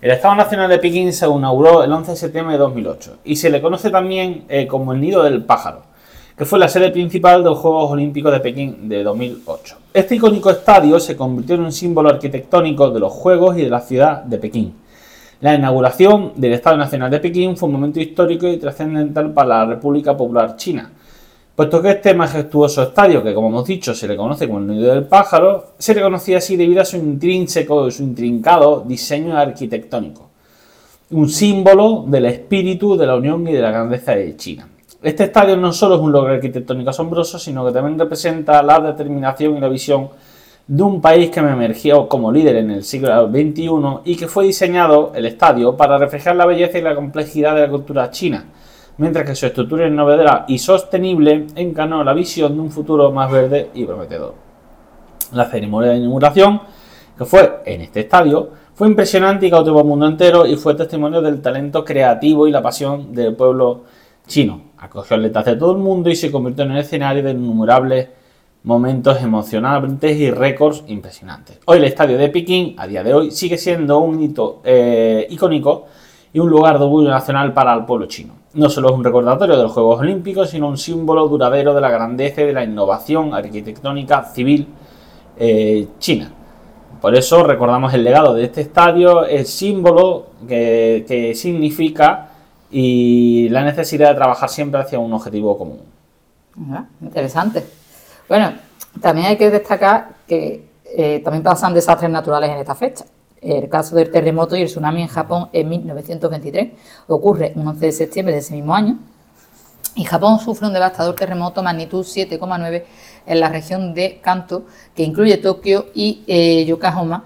El Estado Nacional de Pekín se inauguró el 11 de septiembre de 2008 y se le conoce también eh, como el Nido del Pájaro, que fue la sede principal de los Juegos Olímpicos de Pekín de 2008. Este icónico estadio se convirtió en un símbolo arquitectónico de los Juegos y de la ciudad de Pekín. La inauguración del Estado Nacional de Pekín fue un momento histórico y trascendental para la República Popular China, puesto que este majestuoso estadio, que como hemos dicho se le conoce como el nido del pájaro, se le conocía así debido a su intrínseco, su intrincado diseño arquitectónico, un símbolo del espíritu de la unión y de la grandeza de China. Este estadio no solo es un logro arquitectónico asombroso, sino que también representa la determinación y la visión de un país que me emergió como líder en el siglo XXI y que fue diseñado el estadio para reflejar la belleza y la complejidad de la cultura china, mientras que su estructura innovadora y sostenible encarnó la visión de un futuro más verde y prometedor. La ceremonia de inauguración, que fue en este estadio, fue impresionante y cautivó al mundo entero y fue testimonio del talento creativo y la pasión del pueblo chino. Acogió atletas de todo el mundo y se convirtió en el escenario de innumerables momentos emocionantes y récords impresionantes. Hoy el estadio de Pekín, a día de hoy, sigue siendo un hito eh, icónico y un lugar de orgullo nacional para el pueblo chino. No solo es un recordatorio de los Juegos Olímpicos, sino un símbolo duradero de la grandeza y de la innovación arquitectónica civil eh, china. Por eso recordamos el legado de este estadio, el símbolo que, significa y la necesidad de trabajar siempre hacia un objetivo común. Interesante. Bueno, también hay que destacar que eh, también pasan desastres naturales en esta fecha. El caso del terremoto y el tsunami en Japón en 1923 ocurre un 11 de septiembre de ese mismo año y Japón sufre un devastador terremoto magnitud 7,9 en la región de Kanto, que incluye Tokio y eh, Yokohama,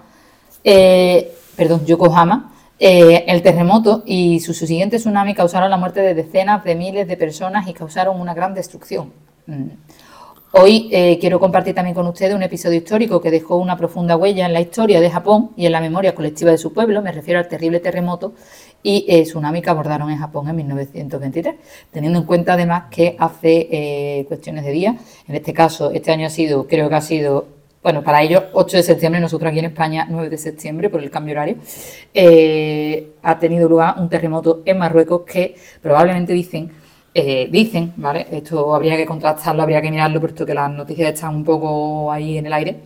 eh, perdón, Yokohama. el terremoto y su siguiente tsunami causaron la muerte de decenas de miles de personas y causaron una gran destrucción. Mm. Hoy eh, quiero compartir también con ustedes un episodio histórico que dejó una profunda huella en la historia de Japón y en la memoria colectiva de su pueblo. Me refiero al terrible terremoto y eh, tsunami que abordaron en Japón en 1923, teniendo en cuenta además que hace eh, cuestiones de días, en este caso este año ha sido, creo que ha sido, bueno, para ellos 8 de septiembre, nosotros aquí en España 9 de septiembre por el cambio horario, ha tenido lugar un terremoto en Marruecos que probablemente dicen eh, dicen, ¿vale? Esto habría que contrastarlo, habría que mirarlo, puesto que las noticias están un poco ahí en el aire.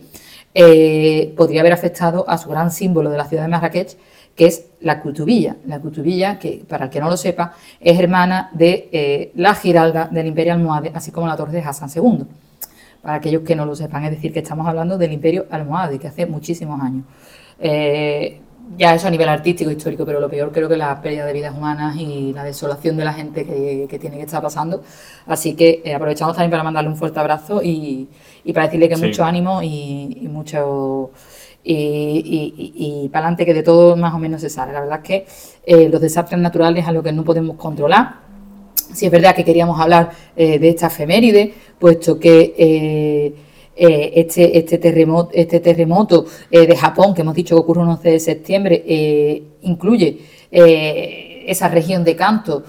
Eh, podría haber afectado a su gran símbolo de la ciudad de Marrakech, que es la Cutubilla. La Cutubilla, que para el que no lo sepa, es hermana de eh, la Giralda del Imperio Almohade, así como la Torre de Hassan II. Para aquellos que no lo sepan, es decir, que estamos hablando del Imperio Almohade, que hace muchísimos años ya eso a nivel artístico, histórico, pero lo peor creo que la pérdida de vidas humanas y la desolación de la gente que, tiene que estar pasando. Así que eh, aprovechamos también para mandarle un fuerte abrazo y, para decirle que mucho ánimo y, mucho... Y, para adelante que de todo más o menos se sale. La verdad es que eh, los desastres naturales es algo que no podemos controlar. Si es verdad que queríamos hablar eh, de esta efeméride, puesto que eh, este, este, terremoto, este terremoto eh, de Japón, que hemos dicho que ocurre el 11 de septiembre, eh, incluye esa región de Kanto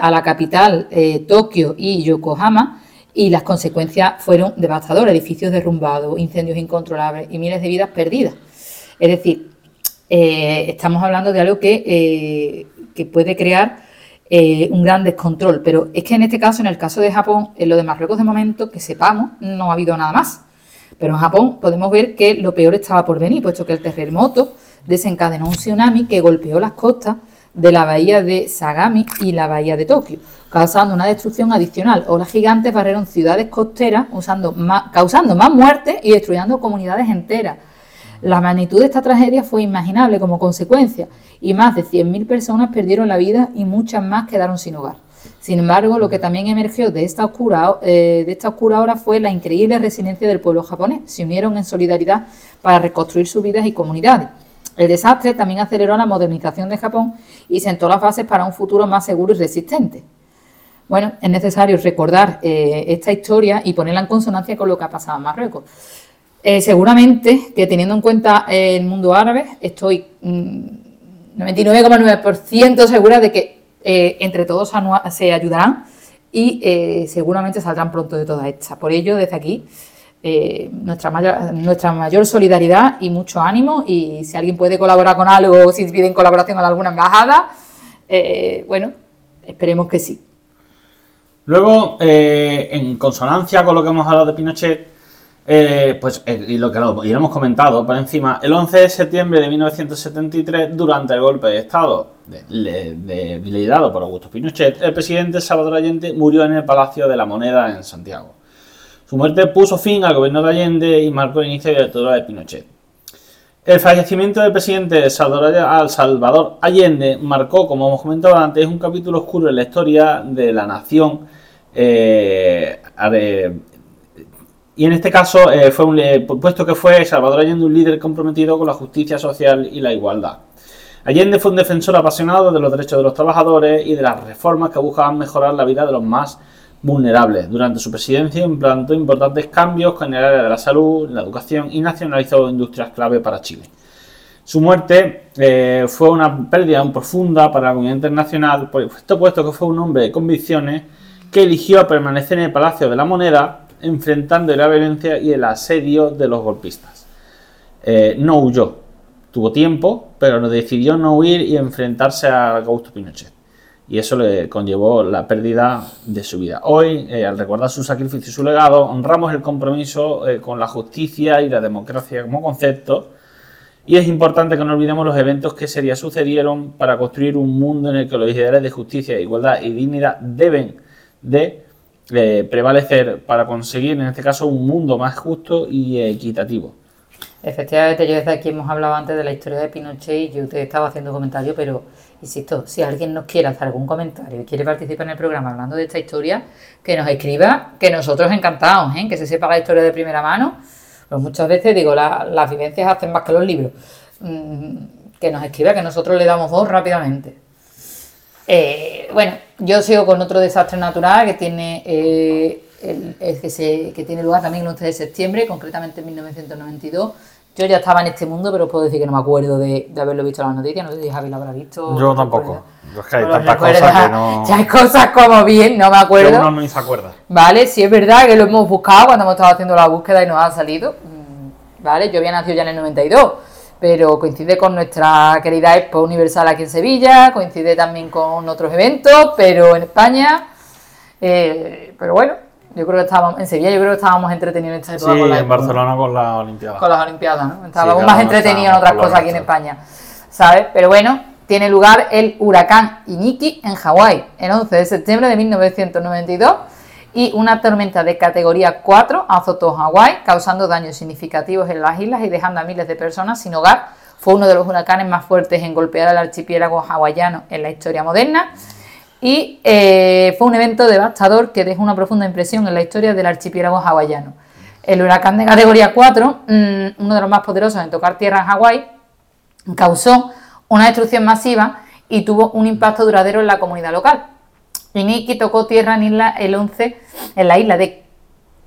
a la capital, Tokio y Yokohama, y las consecuencias fueron devastadoras, edificios derrumbados, incendios incontrolables y miles de vidas perdidas. Es decir, estamos hablando de algo que, que puede crear eh, un gran descontrol. Pero es que en este caso, en el caso de Japón, en lo de Marruecos de momento, que sepamos, no ha habido nada más. Pero en Japón podemos ver que lo peor estaba por venir, puesto que el terremoto desencadenó un tsunami que golpeó las costas de la bahía de Sagami y la bahía de Tokio, causando una destrucción adicional. Olas gigantes barrieron ciudades costeras, usando causando más muertes y destruyendo comunidades enteras. La magnitud de esta tragedia fue imaginable como consecuencia y más de 100.000 personas perdieron la vida y muchas más quedaron sin hogar. Sin embargo, lo que también emergió de esta oscura, eh, de esta oscura hora fue la increíble resiliencia del pueblo japonés. Se unieron en solidaridad para reconstruir sus vidas y comunidades. El desastre también aceleró la modernización de Japón y sentó las bases para un futuro más seguro y resistente. Bueno, es necesario recordar eh, esta historia y ponerla en consonancia con lo que ha pasado en Marruecos. Eh, seguramente que teniendo en cuenta el mundo árabe, estoy mm, 99,9% segura de que eh, entre todos se ayudarán y eh, seguramente saldrán pronto de toda esta. Por ello, desde aquí, eh, nuestra, mayor, nuestra mayor solidaridad y mucho ánimo. Y si alguien puede colaborar con algo, si piden colaboración a alguna embajada, bueno, esperemos que sí. Luego, en consonancia con lo que hemos hablado de Pinochet, eh, pues, eh, y lo que lo, hemos comentado por encima, el 11 de septiembre de 1973, durante el golpe de Estado liderado por Augusto Pinochet, el presidente Salvador Allende murió en el Palacio de la Moneda en Santiago. Su muerte puso fin al gobierno de Allende y marcó el inicio de la dictadura de Pinochet. El fallecimiento del presidente Salvador, Allende marcó, como hemos comentado antes, un capítulo oscuro en la historia de la nación eh, y en este caso, eh, fue un, puesto que fue Salvador Allende un líder comprometido con la justicia social y la igualdad. Allende fue un defensor apasionado de los derechos de los trabajadores y de las reformas que buscaban mejorar la vida de los más vulnerables. Durante su presidencia implantó importantes cambios en el área de la salud, la educación y nacionalizó industrias clave para Chile. Su muerte eh, fue una pérdida profunda para la comunidad internacional, puesto que fue un hombre de convicciones que eligió permanecer en el Palacio de la Moneda enfrentando la violencia y el asedio de los golpistas. Eh, no huyó, tuvo tiempo, pero decidió no huir y enfrentarse a Augusto Pinochet. Y eso le conllevó la pérdida de su vida. Hoy, eh, al recordar su sacrificio y su legado, honramos el compromiso eh, con la justicia y la democracia como concepto. Y es importante que no olvidemos los eventos que sería sucedieron para construir un mundo en el que los ideales de justicia, igualdad y dignidad deben de prevalecer para conseguir, en este caso, un mundo más justo y equitativo. Efectivamente, yo desde aquí hemos hablado antes de la historia de Pinochet y yo te estaba haciendo comentarios, pero insisto, si alguien nos quiere hacer algún comentario y quiere participar en el programa hablando de esta historia, que nos escriba, que nosotros encantados, ¿eh? que se sepa la historia de primera mano. Pues muchas veces digo, las vivencias hacen más que los libros. Mm, que nos escriba, que nosotros le damos voz rápidamente. Eh, bueno, yo sigo con otro desastre natural que tiene, eh, el, que, se, que tiene lugar también el 11 de septiembre, concretamente en 1992. Yo ya estaba en este mundo, pero puedo decir que no me acuerdo de, haberlo visto en las noticias. No sé si Javi lo habrá visto. Yo tampoco. Es que hay tantas cosas que no. [laughs] Ya hay cosas como bien, no me acuerdo. Uno no se acuerda. Vale, sí es verdad que lo hemos buscado cuando hemos estado haciendo la búsqueda y nos ha salido. Mm, vale, yo había nacido ya en el 92 pero coincide con nuestra querida Expo Universal aquí en Sevilla, coincide también con otros eventos, pero en España, eh, pero bueno, yo creo que estábamos, en Sevilla yo creo que estábamos entretenidos en esta. Sí, con en Barcelona con las Olimpiadas. Con las Olimpiadas, ¿no? Estábamos más entretenidos en otras cosas aquí en España, ¿sabes? Pero bueno, tiene lugar el huracán Iniki en Hawái, el 11 de septiembre de 1992 y una tormenta de categoría 4 azotó Hawái, causando daños significativos en las islas y dejando a miles de personas sin hogar. Fue uno de los huracanes más fuertes en golpear al archipiélago hawaiano en la historia moderna y eh, fue un evento devastador que dejó una profunda impresión en la historia del archipiélago hawaiano. El huracán de categoría 4, mm, uno de los más poderosos en tocar tierra en Hawái, causó una destrucción masiva y tuvo un impacto duradero en la comunidad local. Iniki tocó tierra en, isla, el 11, en la isla de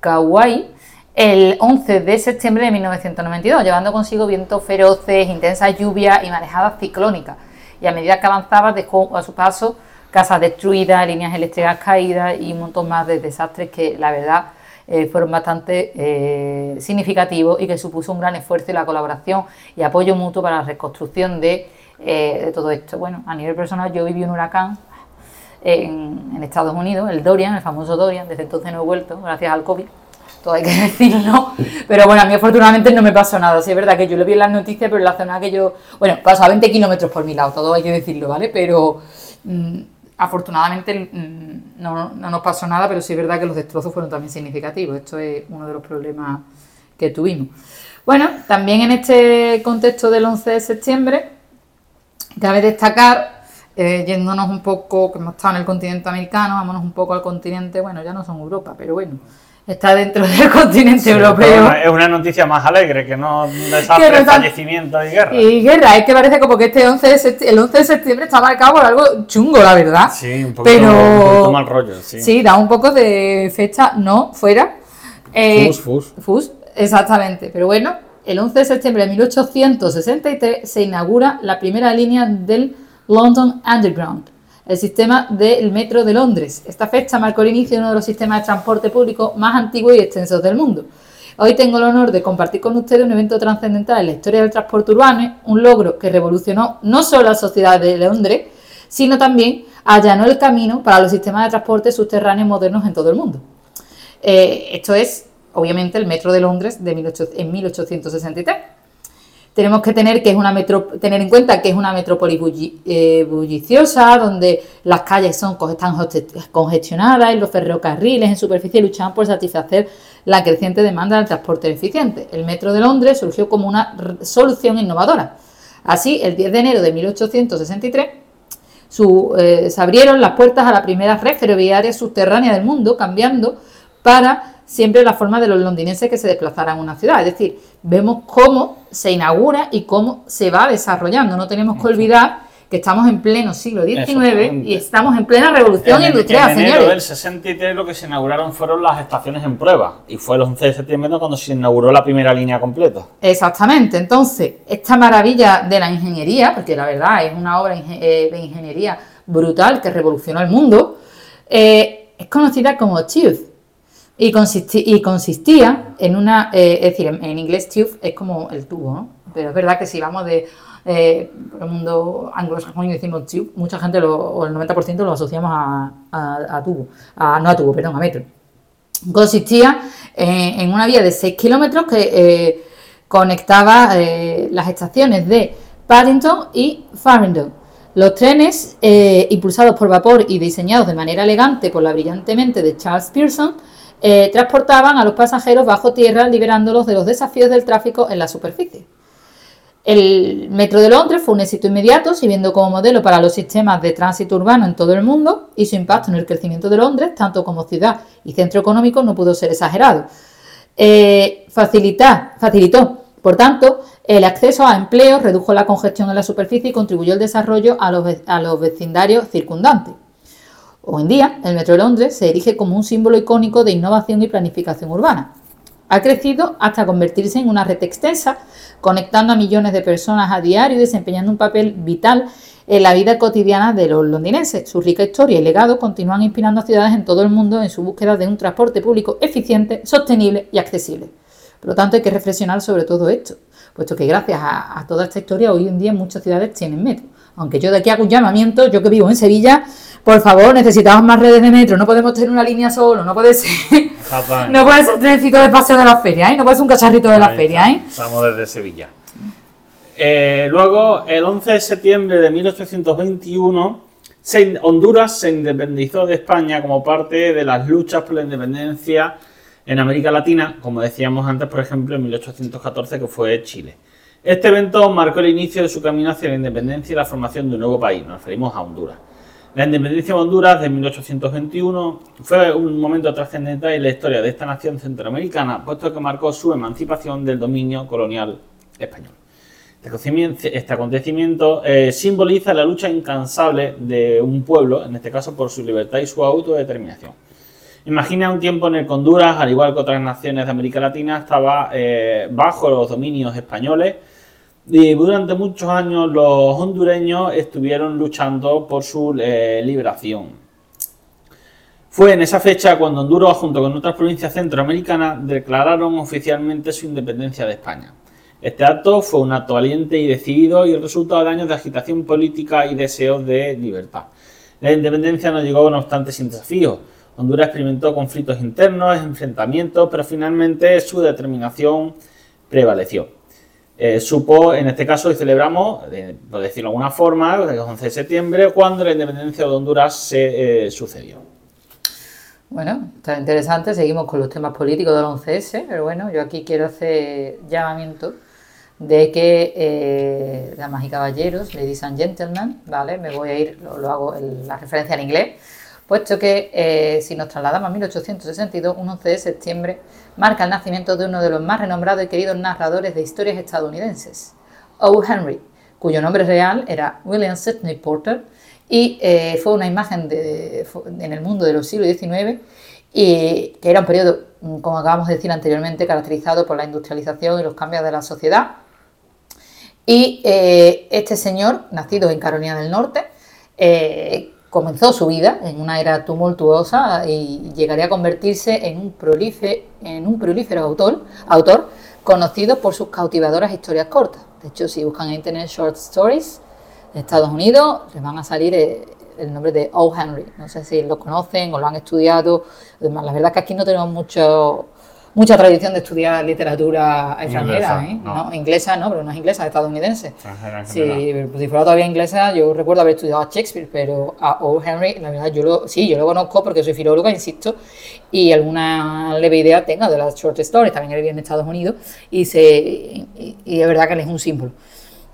Kauai el 11 de septiembre de 1992, llevando consigo vientos feroces, intensas lluvias y marejadas ciclónicas. Y a medida que avanzaba, dejó a su paso casas destruidas, líneas eléctricas caídas y un montón más de desastres que, la verdad, eh, fueron bastante eh, significativos y que supuso un gran esfuerzo y la colaboración y apoyo mutuo para la reconstrucción de, eh, de todo esto. Bueno, a nivel personal, yo viví un huracán en, Estados Unidos, el Dorian, el famoso Dorian, desde entonces no he vuelto, gracias al COVID, todo hay que [laughs] decirlo, pero bueno, a mí afortunadamente no me pasó nada, sí es verdad que yo lo vi en las noticias, pero en la zona que yo, bueno, pasaba 20 kilómetros por mi lado, todo hay que decirlo, ¿vale? Pero mm, afortunadamente mm, no, no nos pasó nada, pero sí es verdad que los destrozos fueron también significativos, esto es uno de los problemas que tuvimos. Bueno, también en este contexto del 11 de septiembre, cabe destacar eh, yéndonos un poco, que hemos estado en el continente americano, vámonos un poco al continente, bueno, ya no son Europa, pero bueno, está dentro del [laughs] continente europeo. Es una noticia más alegre que no [laughs] desastre, fallecimiento y guerra. Y guerra, es que parece como que este 11 de el 11 de septiembre está marcado por algo chungo, la verdad. Sí, un poquito, pero, mal rollo, sí. Sí, da un poco de fecha, no, fuera. Eh, fus, fus. Fus, exactamente, pero bueno, el 11 de septiembre de 1863 se inaugura la primera línea del London Underground, el sistema del metro de Londres. Esta fecha marcó el inicio de uno de los sistemas de transporte público más antiguos y extensos del mundo. Hoy tengo el honor de compartir con ustedes un evento trascendental en la historia del transporte urbano, un logro que revolucionó no solo la sociedad de Londres, sino también allanó el camino para los sistemas de transporte subterráneos modernos en todo el mundo. Eh, esto es, obviamente, el metro de Londres de en 1863 tenemos que tener que es una tener en cuenta que es una metrópoli eh, bulliciosa, donde las calles son, están congestionadas y los ferrocarriles en superficie luchan por satisfacer la creciente demanda del transporte eficiente. El metro de Londres surgió como una solución innovadora. Así, el 10 de enero de 1863, eh, se abrieron las puertas a la primera red ferroviaria subterránea del mundo, cambiando para siempre la forma de los londinenses que se desplazaran a una ciudad. Es decir, vemos cómo se inaugura y cómo se va desarrollando. No tenemos que olvidar que estamos en pleno siglo XIX y estamos en plena revolución industrial, en enero del 63 lo que se inauguraron fueron las estaciones en prueba y fue el 11 de septiembre cuando se inauguró la primera línea completa. Exactamente, entonces esta maravilla de la ingeniería, porque la verdad es una obra eh, de ingeniería brutal que revolucionó el mundo, eh, es conocida como TÜV y, consistía en una, eh, es decir, en, inglés tube es como el tubo, ¿no? Pero es verdad que si vamos de eh, el mundo anglosajón y decimos tube, mucha gente, o el 90% lo asociamos a, tubo, no a tubo, perdón, a metro. Consistía en, una vía de 6 kilómetros que eh, conectaba las estaciones de Paddington y Farringdon. Los trenes, impulsados por vapor y diseñados de manera elegante por la brillantemente de Charles Pearson, eh, transportaban a los pasajeros bajo tierra, liberándolos de los desafíos del tráfico en la superficie. El Metro de Londres fue un éxito inmediato, sirviendo como modelo para los sistemas de tránsito urbano en todo el mundo, y su impacto en el crecimiento de Londres, tanto como ciudad y centro económico, no pudo ser exagerado. Eh, facilitó, por tanto, el acceso a empleo, redujo la congestión en la superficie y contribuyó al desarrollo a los vecindarios circundantes. Hoy en día, el Metro de Londres se erige como un símbolo icónico de innovación y planificación urbana. Ha crecido hasta convertirse en una red extensa, conectando a millones de personas a diario y desempeñando un papel vital en la vida cotidiana de los londinenses. Su rica historia y legado continúan inspirando a ciudades en todo el mundo en su búsqueda de un transporte público eficiente, sostenible y accesible. Por lo tanto, hay que reflexionar sobre todo esto, puesto que gracias a, toda esta historia hoy en día muchas ciudades tienen metro. Aunque yo de aquí hago un llamamiento, yo que vivo en Sevilla, por favor, necesitamos más redes de metro, no podemos tener una línea solo, no puede ser. [laughs] no puede ser trencito de paseo de la feria, ¿eh? No puede ser un cacharrito de la feria, ¿eh? Estamos desde Sevilla. Eh, luego, el 11 de septiembre de 1821, Honduras se independizó de España como parte de las luchas por la independencia en América Latina, como decíamos antes, por ejemplo, en 1814, que fue Chile. Este evento marcó el inicio de su camino hacia la independencia y la formación de un nuevo país, nos referimos a Honduras. La independencia de Honduras de 1821 fue un momento trascendental en la historia de esta nación centroamericana, puesto que marcó su emancipación del dominio colonial español. Este acontecimiento este eh, simboliza la lucha incansable de un pueblo, en este caso por su libertad y su autodeterminación. Imagina un tiempo en el que Honduras, al igual que otras naciones de América Latina, estaba eh, bajo los dominios españoles durante muchos años los hondureños estuvieron luchando por su eh, liberación. Fue en esa fecha cuando Honduras, junto con otras provincias centroamericanas, declararon oficialmente su independencia de España. Este acto fue un acto valiente y decidido y el resultado de años de agitación política y deseos de libertad. La independencia no llegó, no obstante, sin desafíos. Honduras experimentó conflictos internos, enfrentamientos, pero finalmente su determinación prevaleció. Eh, supo, en este caso, y celebramos, por decirlo de alguna forma, el 11 de septiembre, cuando la independencia de Honduras se eh, sucedió. Bueno, está interesante, seguimos con los temas políticos del 11S, pero bueno, yo aquí quiero hacer llamamiento de que, eh, damas y caballeros, ladies and gentlemen, ¿vale? Me voy a ir, lo, hago en la referencia en inglés, puesto que eh, si nos trasladamos a 1862, un 11 de septiembre, marca el nacimiento de uno de los más renombrados y queridos narradores de historias estadounidenses, O. Henry, cuyo nombre real era William Sidney Porter, y eh, fue una imagen de, en el mundo de los siglos XIX, y que era un periodo mm, como acabamos de decir anteriormente, caracterizado por la industrialización y los cambios de la sociedad. Y eh, este señor, nacido en Carolina del Norte, comenzó su vida en una era tumultuosa y llegaría a convertirse en un, en un prolífero autor, autor conocido por sus cautivadoras historias cortas. De hecho, si buscan en internet short stories de Estados Unidos, les van a salir eh, el nombre de O. Henry. No sé si lo conocen o lo han estudiado. La verdad es que aquí no tenemos mucho mucha tradición de estudiar literatura extranjera, inglesa, ¿eh? no. inglesa no, pero no es inglesa, es estadounidense. Si, si, fuera todavía inglesa, yo recuerdo haber estudiado a Shakespeare, pero a O. Henry, la verdad, yo lo, sí, yo lo conozco porque soy filóloga, insisto, y alguna leve idea tenga de las short stories, también él vive en Estados Unidos, y, se, y, es verdad que él es un símbolo.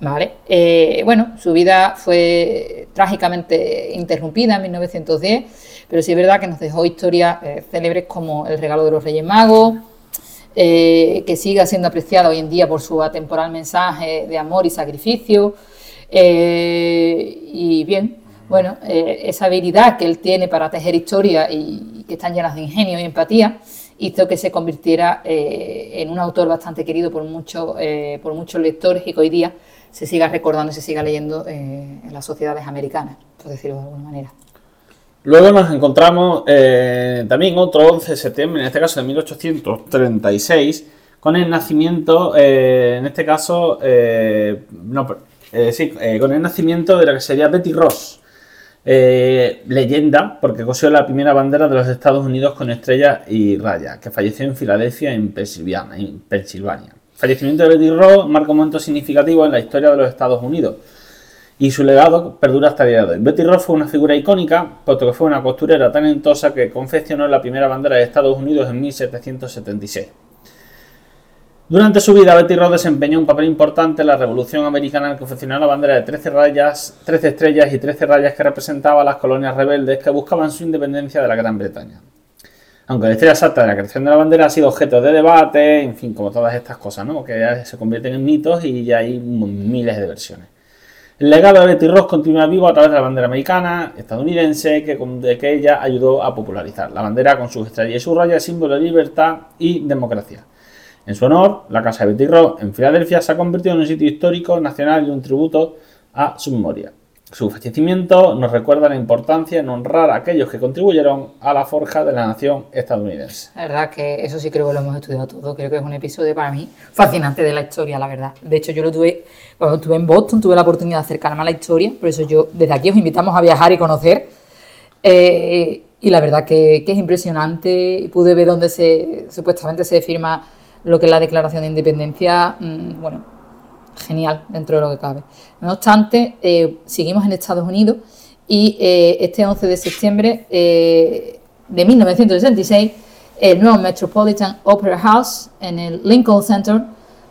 ¿Vale? Eh, bueno, su vida fue trágicamente interrumpida en 1910, pero sí es verdad que nos dejó historias eh, célebres como El regalo de los Reyes Magos, eh, que siga siendo apreciada hoy en día por su atemporal mensaje de amor y sacrificio. Eh, y bien, bueno, eh, esa habilidad que él tiene para tejer historia y, que están llenas de ingenio y empatía hizo que se convirtiera en un autor bastante querido por, muchos por muchos lectores y que hoy día se siga recordando y se siga leyendo en las sociedades americanas, por decirlo de alguna manera. Luego nos encontramos eh, también otro 11 de septiembre, en este caso de 1836, con el nacimiento, eh, en este caso, eh, no, sí, con el nacimiento de la que sería Betty Ross, leyenda, porque cosió la primera bandera de los Estados Unidos con estrella y raya, que falleció en Filadelfia, en Pensilvania. En Pensilvania. Fallecimiento de Betty Ross marca un momento significativo en la historia de los Estados Unidos y su legado perdura hasta el día de hoy. Betty Ross fue una figura icónica, puesto que fue una costurera talentosa que confeccionó la primera bandera de Estados Unidos en 1776. Durante su vida, Betty Ross desempeñó un papel importante en la Revolución Americana al confeccionar la bandera de 13 rayas, 13 estrellas y 13 rayas que representaba a las colonias rebeldes que buscaban su independencia de la Gran Bretaña. Aunque la historia exacta de la creación de la bandera ha sido objeto de debate, en fin, como todas estas cosas, ¿no? Que se convierten en mitos y ya hay miles de versiones. El legado de Betty Ross continúa vivo a través de la bandera americana, estadounidense, que, que ella ayudó a popularizar. La bandera con sus estrellas y sus rayas símbolo de libertad y democracia. En su honor, la casa de Betty Ross en Filadelfia se ha convertido en un sitio histórico nacional y un tributo a su memoria. Su fallecimiento nos recuerda la importancia en honrar a aquellos que contribuyeron a la forja de la nación estadounidense. La verdad que eso sí creo que lo hemos estudiado todo. Creo que es un episodio para mí fascinante de la historia, la verdad. De hecho, yo lo tuve cuando estuve en Boston, tuve la oportunidad de acercarme a la historia. Por eso yo desde aquí os invitamos a viajar y conocer. Eh, y la verdad que, que es impresionante. Pude ver dónde se supuestamente se firma lo que es la Declaración de Independencia. Mm, bueno, genial dentro de lo que cabe. No obstante, eh, seguimos en Estados Unidos y eh, este 11 de septiembre eh, de 1966, el nuevo Metropolitan Opera House en el Lincoln Center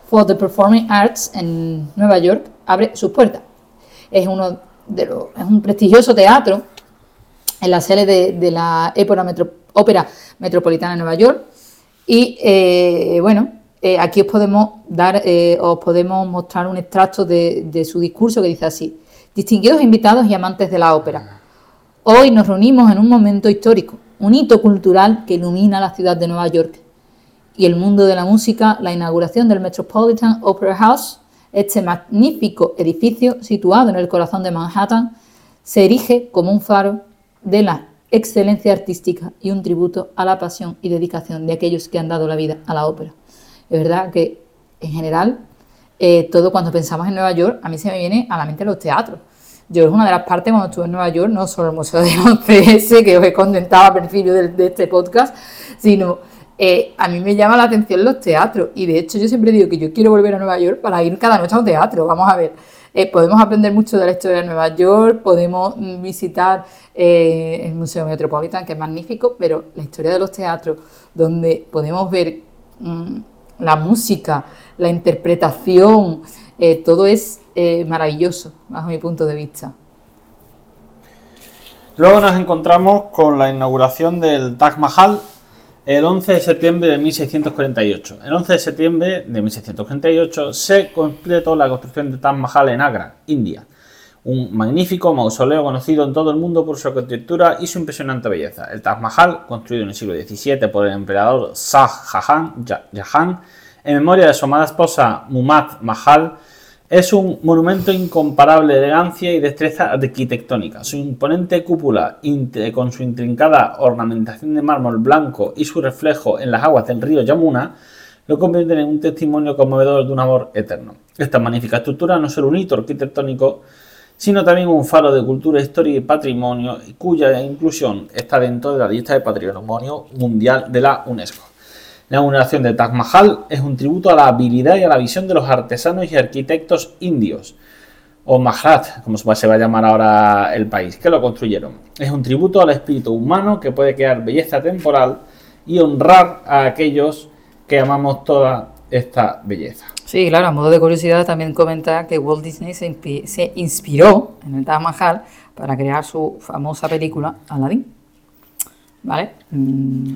for the Performing Arts en Nueva York abre sus puertas. Es, uno de los, es un prestigioso teatro en la sede de, la Ópera, Metropolitana de Nueva York y bueno, eh, aquí os podemos dar, eh, os podemos mostrar un extracto de, su discurso que dice así: Distinguidos invitados y amantes de la ópera, hoy nos reunimos en un momento histórico, un hito cultural que ilumina la ciudad de Nueva York y el mundo de la música, la inauguración del Metropolitan Opera House, este magnífico edificio situado en el corazón de Manhattan, se erige como un faro de la excelencia artística y un tributo a la pasión y dedicación de aquellos que han dado la vida a la ópera. Es verdad que en general, eh, todo cuando pensamos en Nueva York, a mí se me viene a la mente los teatros. Yo es una de las partes cuando estuve en Nueva York, no solo el Museo de 11S, [laughs] que os he contentado al principio de, este podcast, sino eh, a mí me llama la atención los teatros. Y de hecho yo siempre digo que yo quiero volver a Nueva York para ir cada noche a un teatro. Vamos a ver. Eh, podemos aprender mucho de la historia de Nueva York, podemos mm, visitar el Museo Metropolitan, que es magnífico, pero la historia de los teatros, donde podemos ver mm, la música, la interpretación, eh, todo es eh, maravilloso, bajo mi punto de vista. Luego nos encontramos con la inauguración del Taj Mahal el 11 de septiembre de 1648. El 11 de septiembre de 1648 se completó la construcción del Taj Mahal en Agra, India. Un magnífico mausoleo conocido en todo el mundo por su arquitectura y su impresionante belleza. El Taj Mahal, construido en el siglo XVII por el emperador Shah Jahan, en memoria de su amada esposa Mumad Mahal, es un monumento incomparable de elegancia y destreza arquitectónica. Su imponente cúpula, con su intrincada ornamentación de mármol blanco y su reflejo en las aguas del río Yamuna, lo convierten en un testimonio conmovedor de un amor eterno. Esta magnífica estructura no es un hito arquitectónico, sino también un faro de cultura, historia y patrimonio, cuya inclusión está dentro de la lista de patrimonio mundial de la UNESCO. La inauguración de Taj Mahal es un tributo a la habilidad y a la visión de los artesanos y arquitectos indios, o Maharat, como se va a llamar ahora el país, que lo construyeron. Es un tributo al espíritu humano que puede crear belleza temporal y honrar a aquellos que amamos toda esta belleza. Sí, claro, a modo de curiosidad también comenta que Walt Disney se, inspiró en el Taj Mahal para crear su famosa película Aladdin. ¿Vale? Mm,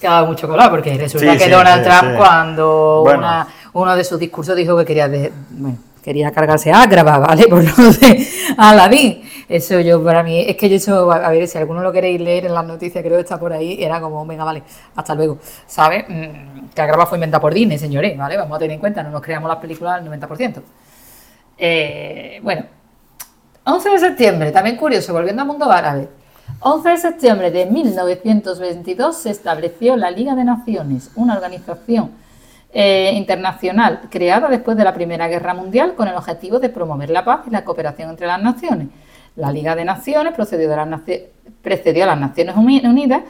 que ha dado mucho color porque resulta que Donald Trump cuando uno de sus discursos dijo que quería, quería cargarse a Agrava, ¿vale? [laughs] Por lo de Aladdin. Eso yo para mí, es que yo eso, a ver, si alguno lo queréis leer en las noticias, creo que está por ahí, era como, venga, vale, hasta luego, ¿sabes? Mm, que Agrava fue inventada por Disney, señores, ¿vale? Vamos a tener en cuenta, no nos creamos las películas al 90%. Eh, bueno, 11 de septiembre, también curioso, volviendo al mundo árabe. 11 de septiembre de 1922 se estableció la Liga de Naciones, una organización eh, internacional creada después de la Primera Guerra Mundial con el objetivo de promover la paz y la cooperación entre las naciones. La Liga de Naciones precedió a las Naciones Unidas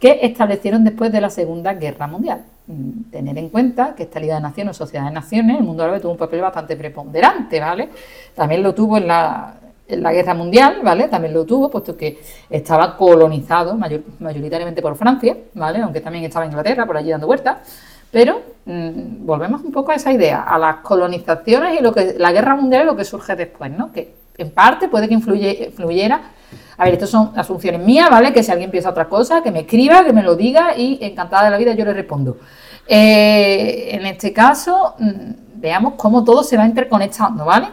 que establecieron después de la Segunda Guerra Mundial. Mm, tener en cuenta que esta Liga de Naciones Sociedad de Naciones, el mundo árabe tuvo un papel bastante preponderante, ¿vale? También lo tuvo en la, Guerra Mundial, ¿vale? También lo tuvo, puesto que estaba colonizado mayoritariamente por Francia, ¿vale? Aunque también estaba Inglaterra por allí dando vueltas. Pero mm, volvemos un poco a esa idea, a las colonizaciones y lo que la guerra mundial y lo que surge después, ¿no? Que en parte puede que influyera. A ver, estas son asunciones mías, ¿vale? Que si alguien piensa otra cosa, que me escriba, que me lo diga y encantada de la vida yo le respondo. Eh, en este caso, mm, veamos cómo todo se va interconectando, ¿vale?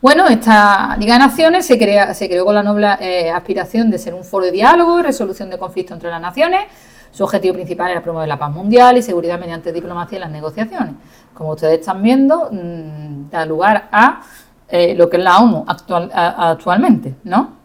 Bueno, esta Liga de Naciones se, crea, se creó con la noble eh, aspiración de ser un foro de diálogo y resolución de conflictos entre las naciones. Su objetivo principal era promover la paz mundial y seguridad mediante diplomacia y las negociaciones. Como ustedes están viendo, mm, da lugar a eh, lo que es la ONU actual, actualmente, ¿no?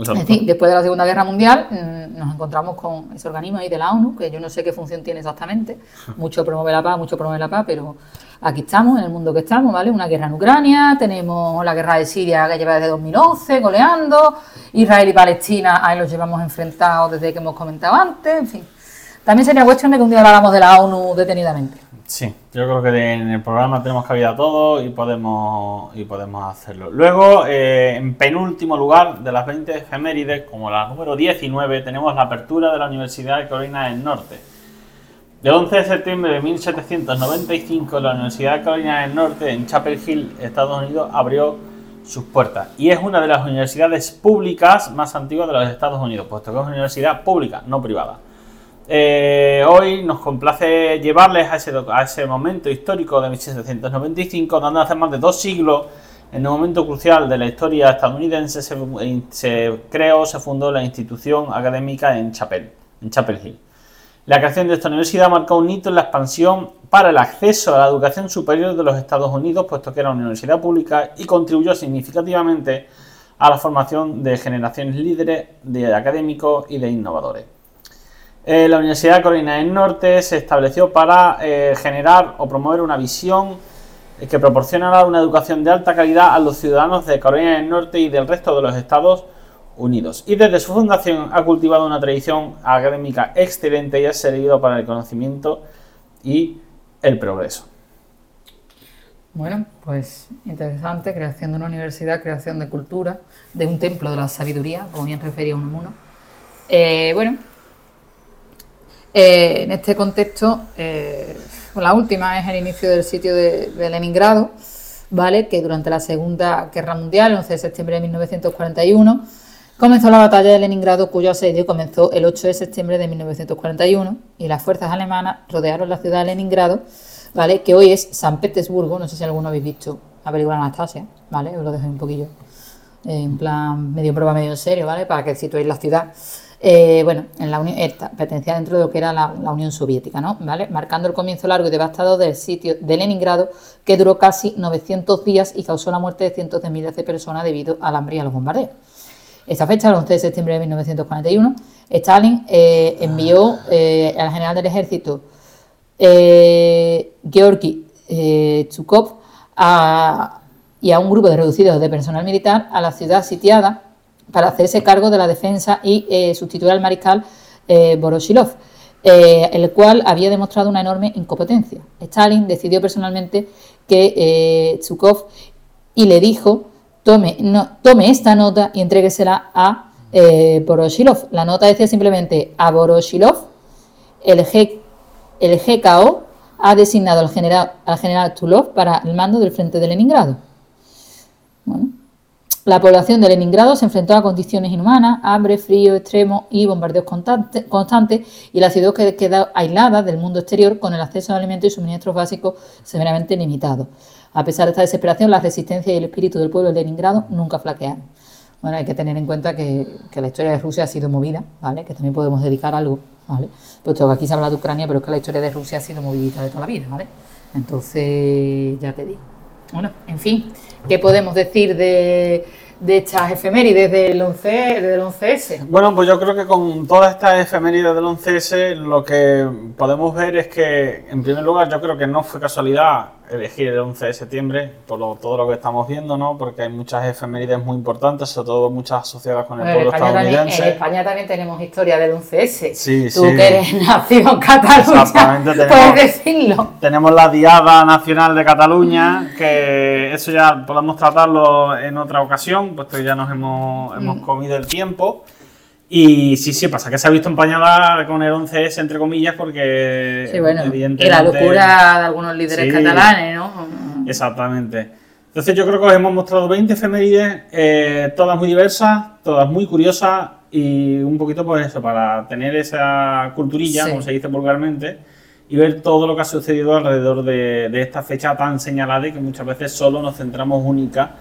Es decir, después de la Segunda Guerra Mundial mm, nos encontramos con ese organismo ahí de la ONU, que yo no sé qué función tiene exactamente, [laughs] mucho promueve la paz, mucho promueve la paz, pero aquí estamos, en el mundo que estamos, ¿vale? Una guerra en Ucrania, tenemos la guerra de Siria que lleva desde 2011 goleando, Israel y Palestina, ahí los llevamos enfrentados desde que hemos comentado antes, en fin. También sería cuestión de que un día habláramos de la ONU detenidamente. Sí, yo creo que en el programa tenemos cabida todo y podemos, y podemos hacerlo. Luego, eh, en penúltimo lugar de las 20 efemérides, como la número 19, tenemos la apertura de la Universidad de Carolina del Norte. El 11 de septiembre de 1795, la Universidad de Carolina del Norte, en Chapel Hill, Estados Unidos, abrió sus puertas. Y es una de las universidades públicas más antiguas de los Estados Unidos, puesto que es una universidad pública, no privada. Eh, hoy nos complace llevarles a ese, a momento histórico de 1795, donde hace más de dos siglos, en un momento crucial de la historia estadounidense, se, creó, se fundó la institución académica en Chapel, en Chapel Hill. La creación de esta universidad marcó un hito en la expansión para el acceso a la educación superior de los Estados Unidos, puesto que era una universidad pública y contribuyó significativamente a la formación de generaciones líderes de académicos y de innovadores. Eh, la Universidad de Carolina del Norte se estableció para eh, generar o promover una visión eh, que proporcionara una educación de alta calidad a los ciudadanos de Carolina del Norte y del resto de los Estados Unidos. Y desde su fundación ha cultivado una tradición académica excelente y ha servido para el conocimiento y el progreso. Bueno, pues interesante, creación de una universidad, creación de cultura, de un templo de la sabiduría, como bien refería uno. Eh, bueno, eh, en este contexto, eh, la última es el inicio del sitio de, Leningrado, ¿vale? que durante la Segunda Guerra Mundial, el 11 de septiembre de 1941, comenzó la batalla de Leningrado, cuyo asedio comenzó el 8 de septiembre de 1941 y las fuerzas alemanas rodearon la ciudad de Leningrado, ¿vale? que hoy es San Petersburgo, no sé si alguno habéis visto la película Anastasia, ¿vale? Os lo dejo un poquillo en plan medio prueba, medio en serio, ¿vale? Para que situéis la ciudad. Eh, bueno, en la Unión, esta, pertenecía dentro de lo que era la, la, Unión Soviética, ¿no? ¿Vale? Marcando el comienzo largo y devastador del sitio de Leningrado, que duró casi 900 días y causó la muerte de cientos de miles de personas debido al hambre y a los bombardeos. Esta fecha, el 11 de septiembre de 1941, Stalin eh, envió eh, al general del ejército Georgi Chukov a, y a un grupo de reducidos de personal militar a la ciudad sitiada para hacerse cargo de la defensa y eh, sustituir al mariscal eh, Voroshilov, eh, el cual había demostrado una enorme incompetencia. Stalin decidió personalmente que eh, Zhukov y le dijo tome, no, tome esta nota y entréguesela a eh, Voroshilov. La nota decía simplemente a Voroshilov, el, G, el GKO ha designado al general, al general Tulov para el mando del frente de Leningrado. Bueno, la población de Leningrado se enfrentó a condiciones inhumanas, hambre, frío extremo y bombardeos constante- constantes, y la ciudad qued- quedó aislada del mundo exterior con el acceso a alimentos y suministros básicos severamente limitados. A pesar de esta desesperación, la resistencia y el espíritu del pueblo de Leningrado nunca flaquearon. Bueno, hay que tener en cuenta que, que la historia de Rusia ha sido movida, ¿vale? Que también podemos dedicar algo, ¿vale? Puesto que aquí se habla de Ucrania, pero es que la historia de Rusia ha sido movidita de toda la vida, ¿vale? Entonces, ya te digo. Bueno, en fin, ¿qué podemos decir de, de estas efemérides del 11, del 11S? Bueno, pues yo creo que con todas estas efemérides del 11S lo que podemos ver es que, en primer lugar, yo creo que no fue casualidad elegir el 11 de septiembre por lo- todo lo que estamos viendo, ¿no? Porque hay muchas efemérides muy importantes, sobre todo muchas asociadas con el Bueno, en, pueblo también, en estadounidense. España también tenemos historia del 11S. Sí, Tú sí. que eres nacido en Cataluña, Exactamente, [laughs] tenemos- puedes decirlo. Tenemos la Diada Nacional de Cataluña, que eso ya podemos tratarlo en otra ocasión, puesto que ya nos hemos, Mm. hemos comido el tiempo. Y sí, sí, pasa que se ha visto empañada con el 11S, entre comillas, porque Sí, bueno, y evidentemente... la locura de algunos líderes Sí. catalanes, ¿no? Exactamente. Entonces yo creo que os hemos mostrado 20 efemérides, eh, todas muy diversas, todas muy curiosas y un poquito pues eso, para tener esa culturilla, Sí. como se dice vulgarmente, y ver todo lo que ha sucedido alrededor de, de esta fecha tan señalada y que muchas veces solo nos centramos única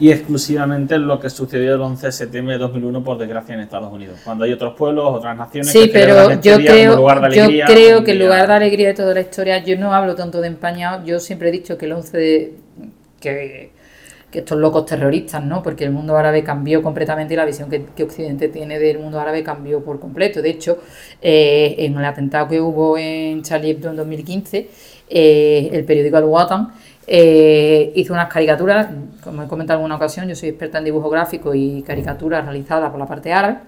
y exclusivamente en lo que sucedió el 11 de septiembre de 2001, por desgracia, en Estados Unidos. Cuando hay otros pueblos, otras naciones Sí, que pero yo creo, lugar de yo alegría, creo un que día- lugar de alegría de toda la historia, yo no hablo tanto de empañado, yo siempre he dicho que el 11 de, que, que estos locos terroristas, ¿no? Porque el mundo árabe cambió completamente y la visión que, que Occidente tiene del mundo árabe cambió por completo. De hecho, eh, en el atentado que hubo en Charlie Hebdo en 2015, eh, el periódico Al Watan eh, hizo unas caricaturas, como he comentado en alguna ocasión, yo soy experta en dibujo gráfico y caricaturas realizadas por la parte árabe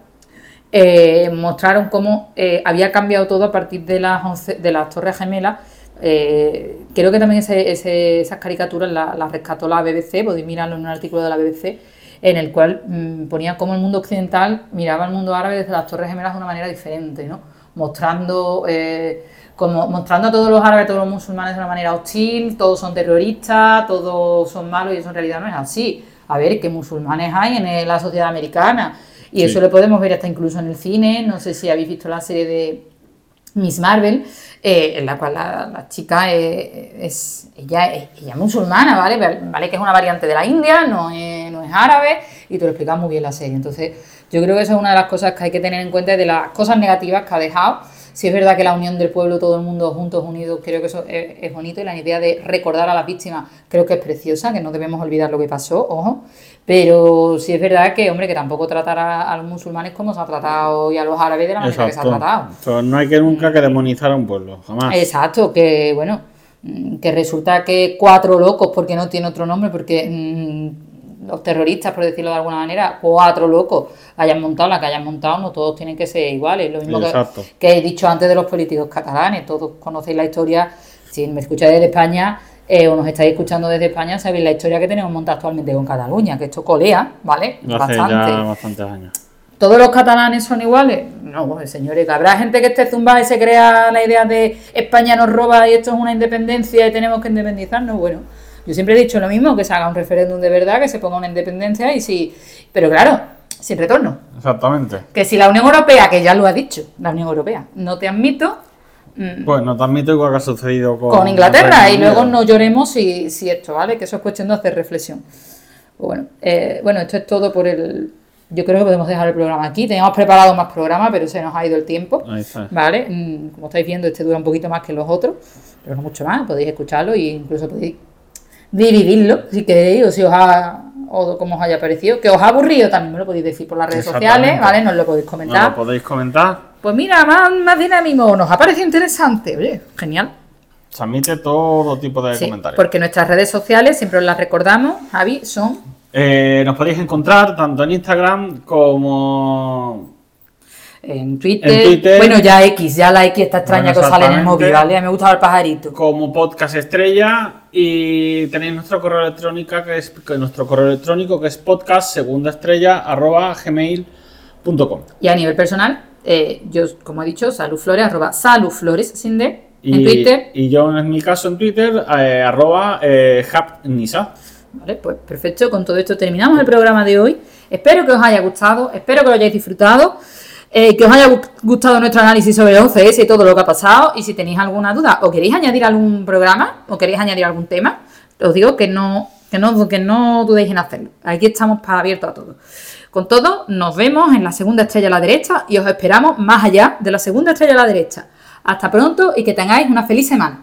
eh, mostraron cómo eh, había cambiado todo a partir de las, 11 de las Torres Gemelas. Eh, creo que también esas caricaturas las rescató la BBC, podéis mirarlo en un artículo de la BBC, en el cual mm, ponía cómo el mundo occidental miraba al mundo árabe desde las Torres Gemelas de una manera diferente, ¿no? mostrando, como, mostrando a todos los árabes, a todos los musulmanes de una manera hostil, todos son terroristas, todos son malos y eso en realidad no es así. A ver, ¿qué musulmanes hay en la sociedad americana? Y Sí. eso lo podemos ver hasta incluso en el cine. No sé si habéis visto la serie de Miss Marvel, eh, en la cual la, la chica eh, es, ella, es, ella es musulmana, ¿vale? Vale que es una variante de la India, no es, no es árabe, y te lo explica muy bien la serie. Entonces, yo creo que eso es una de las cosas que hay que tener en cuenta, de las cosas negativas que ha dejado. Si es verdad que la unión del pueblo, todo el mundo juntos, unidos, creo que eso es, es bonito y la idea de recordar a las víctimas creo que es preciosa, que no debemos olvidar lo que pasó, ojo. Pero sí es verdad que, hombre, que tampoco tratar a, a los musulmanes como se ha tratado y a los árabes de la manera que se ha tratado. No hay que nunca que demonizar a un pueblo, jamás. Exacto, que bueno, mm, que resulta que cuatro locos, porque no tiene otro nombre, porque mm, los terroristas, por decirlo de alguna manera, cuatro locos hayan montado la que hayan montado, no todos tienen que ser iguales. Lo mismo que, he dicho antes de los políticos catalanes, todos conocéis la historia, si me escucháis desde España eh, o nos estáis escuchando desde España, sabéis la historia que tenemos montada actualmente con Cataluña, que esto colea, ¿vale? Hace ya bastantes años. ¿Todos los catalanes son iguales? No, señores, que habrá gente que esté zumbada y se crea la idea de España nos roba y esto es una independencia y tenemos que independizarnos. Bueno, yo siempre he dicho lo mismo, que se haga un referéndum de verdad, que se ponga una independencia y si... Pero claro, sin retorno. Exactamente. Que si la Unión Europea, que ya lo ha dicho, la Unión Europea, no te admito, mm, Pues no te admito igual que ha sucedido con, con Inglaterra y luego no lloremos si, si esto, ¿vale? Que eso es cuestión de hacer reflexión. Pues bueno, eh, bueno, esto es todo por el... Yo creo que podemos dejar el programa aquí. Teníamos preparado más programas, pero se nos ha ido el tiempo. Ahí está. ¿Vale? Mm, Como estáis viendo, este dura un poquito más que los otros, pero no mucho más. Podéis escucharlo e incluso podéis dividirlo si queréis o si os ha o como os haya parecido. Que os ha aburrido también me lo podéis decir por las redes sociales. ¿vale? Nos lo podéis ¿Nos comentar. lo podéis comentar? Pues mira, más, más dinamismo, nos ha parecido interesante. Oye, genial. Se admite todo tipo de Sí, comentarios. porque nuestras redes sociales, siempre os las recordamos, Javi, son Eh, nos podéis encontrar tanto en Instagram como en Twitter, En Twitter. bueno, ya X, ya la X está extraña Bueno, que os sale en el móvil, ¿vale? Me gusta el pajarito. como podcast estrella y tenéis nuestro correo electrónico que es nuestro correo electrónico que es podcast segunda estrella arroba gmail.com Y a nivel personal, eh, yo, como he dicho, saludflores, arroba saludflores, sin D, en y, Twitter. y yo en mi caso en Twitter eh, arroba eh, hapnisa Vale, pues perfecto, con todo esto terminamos el programa de hoy. Espero que os haya gustado, espero que lo hayáis disfrutado, eh, que os haya gu- gustado nuestro análisis sobre el 11S y todo lo que ha pasado. Y si tenéis alguna duda o queréis añadir algún programa o queréis añadir algún tema, os digo que no, que no, que no dudéis en hacerlo. Aquí estamos para abiertos a todo. Con todo, nos vemos en la segunda estrella a la derecha y os esperamos más allá de la segunda estrella a la derecha. Hasta pronto y que tengáis una feliz semana.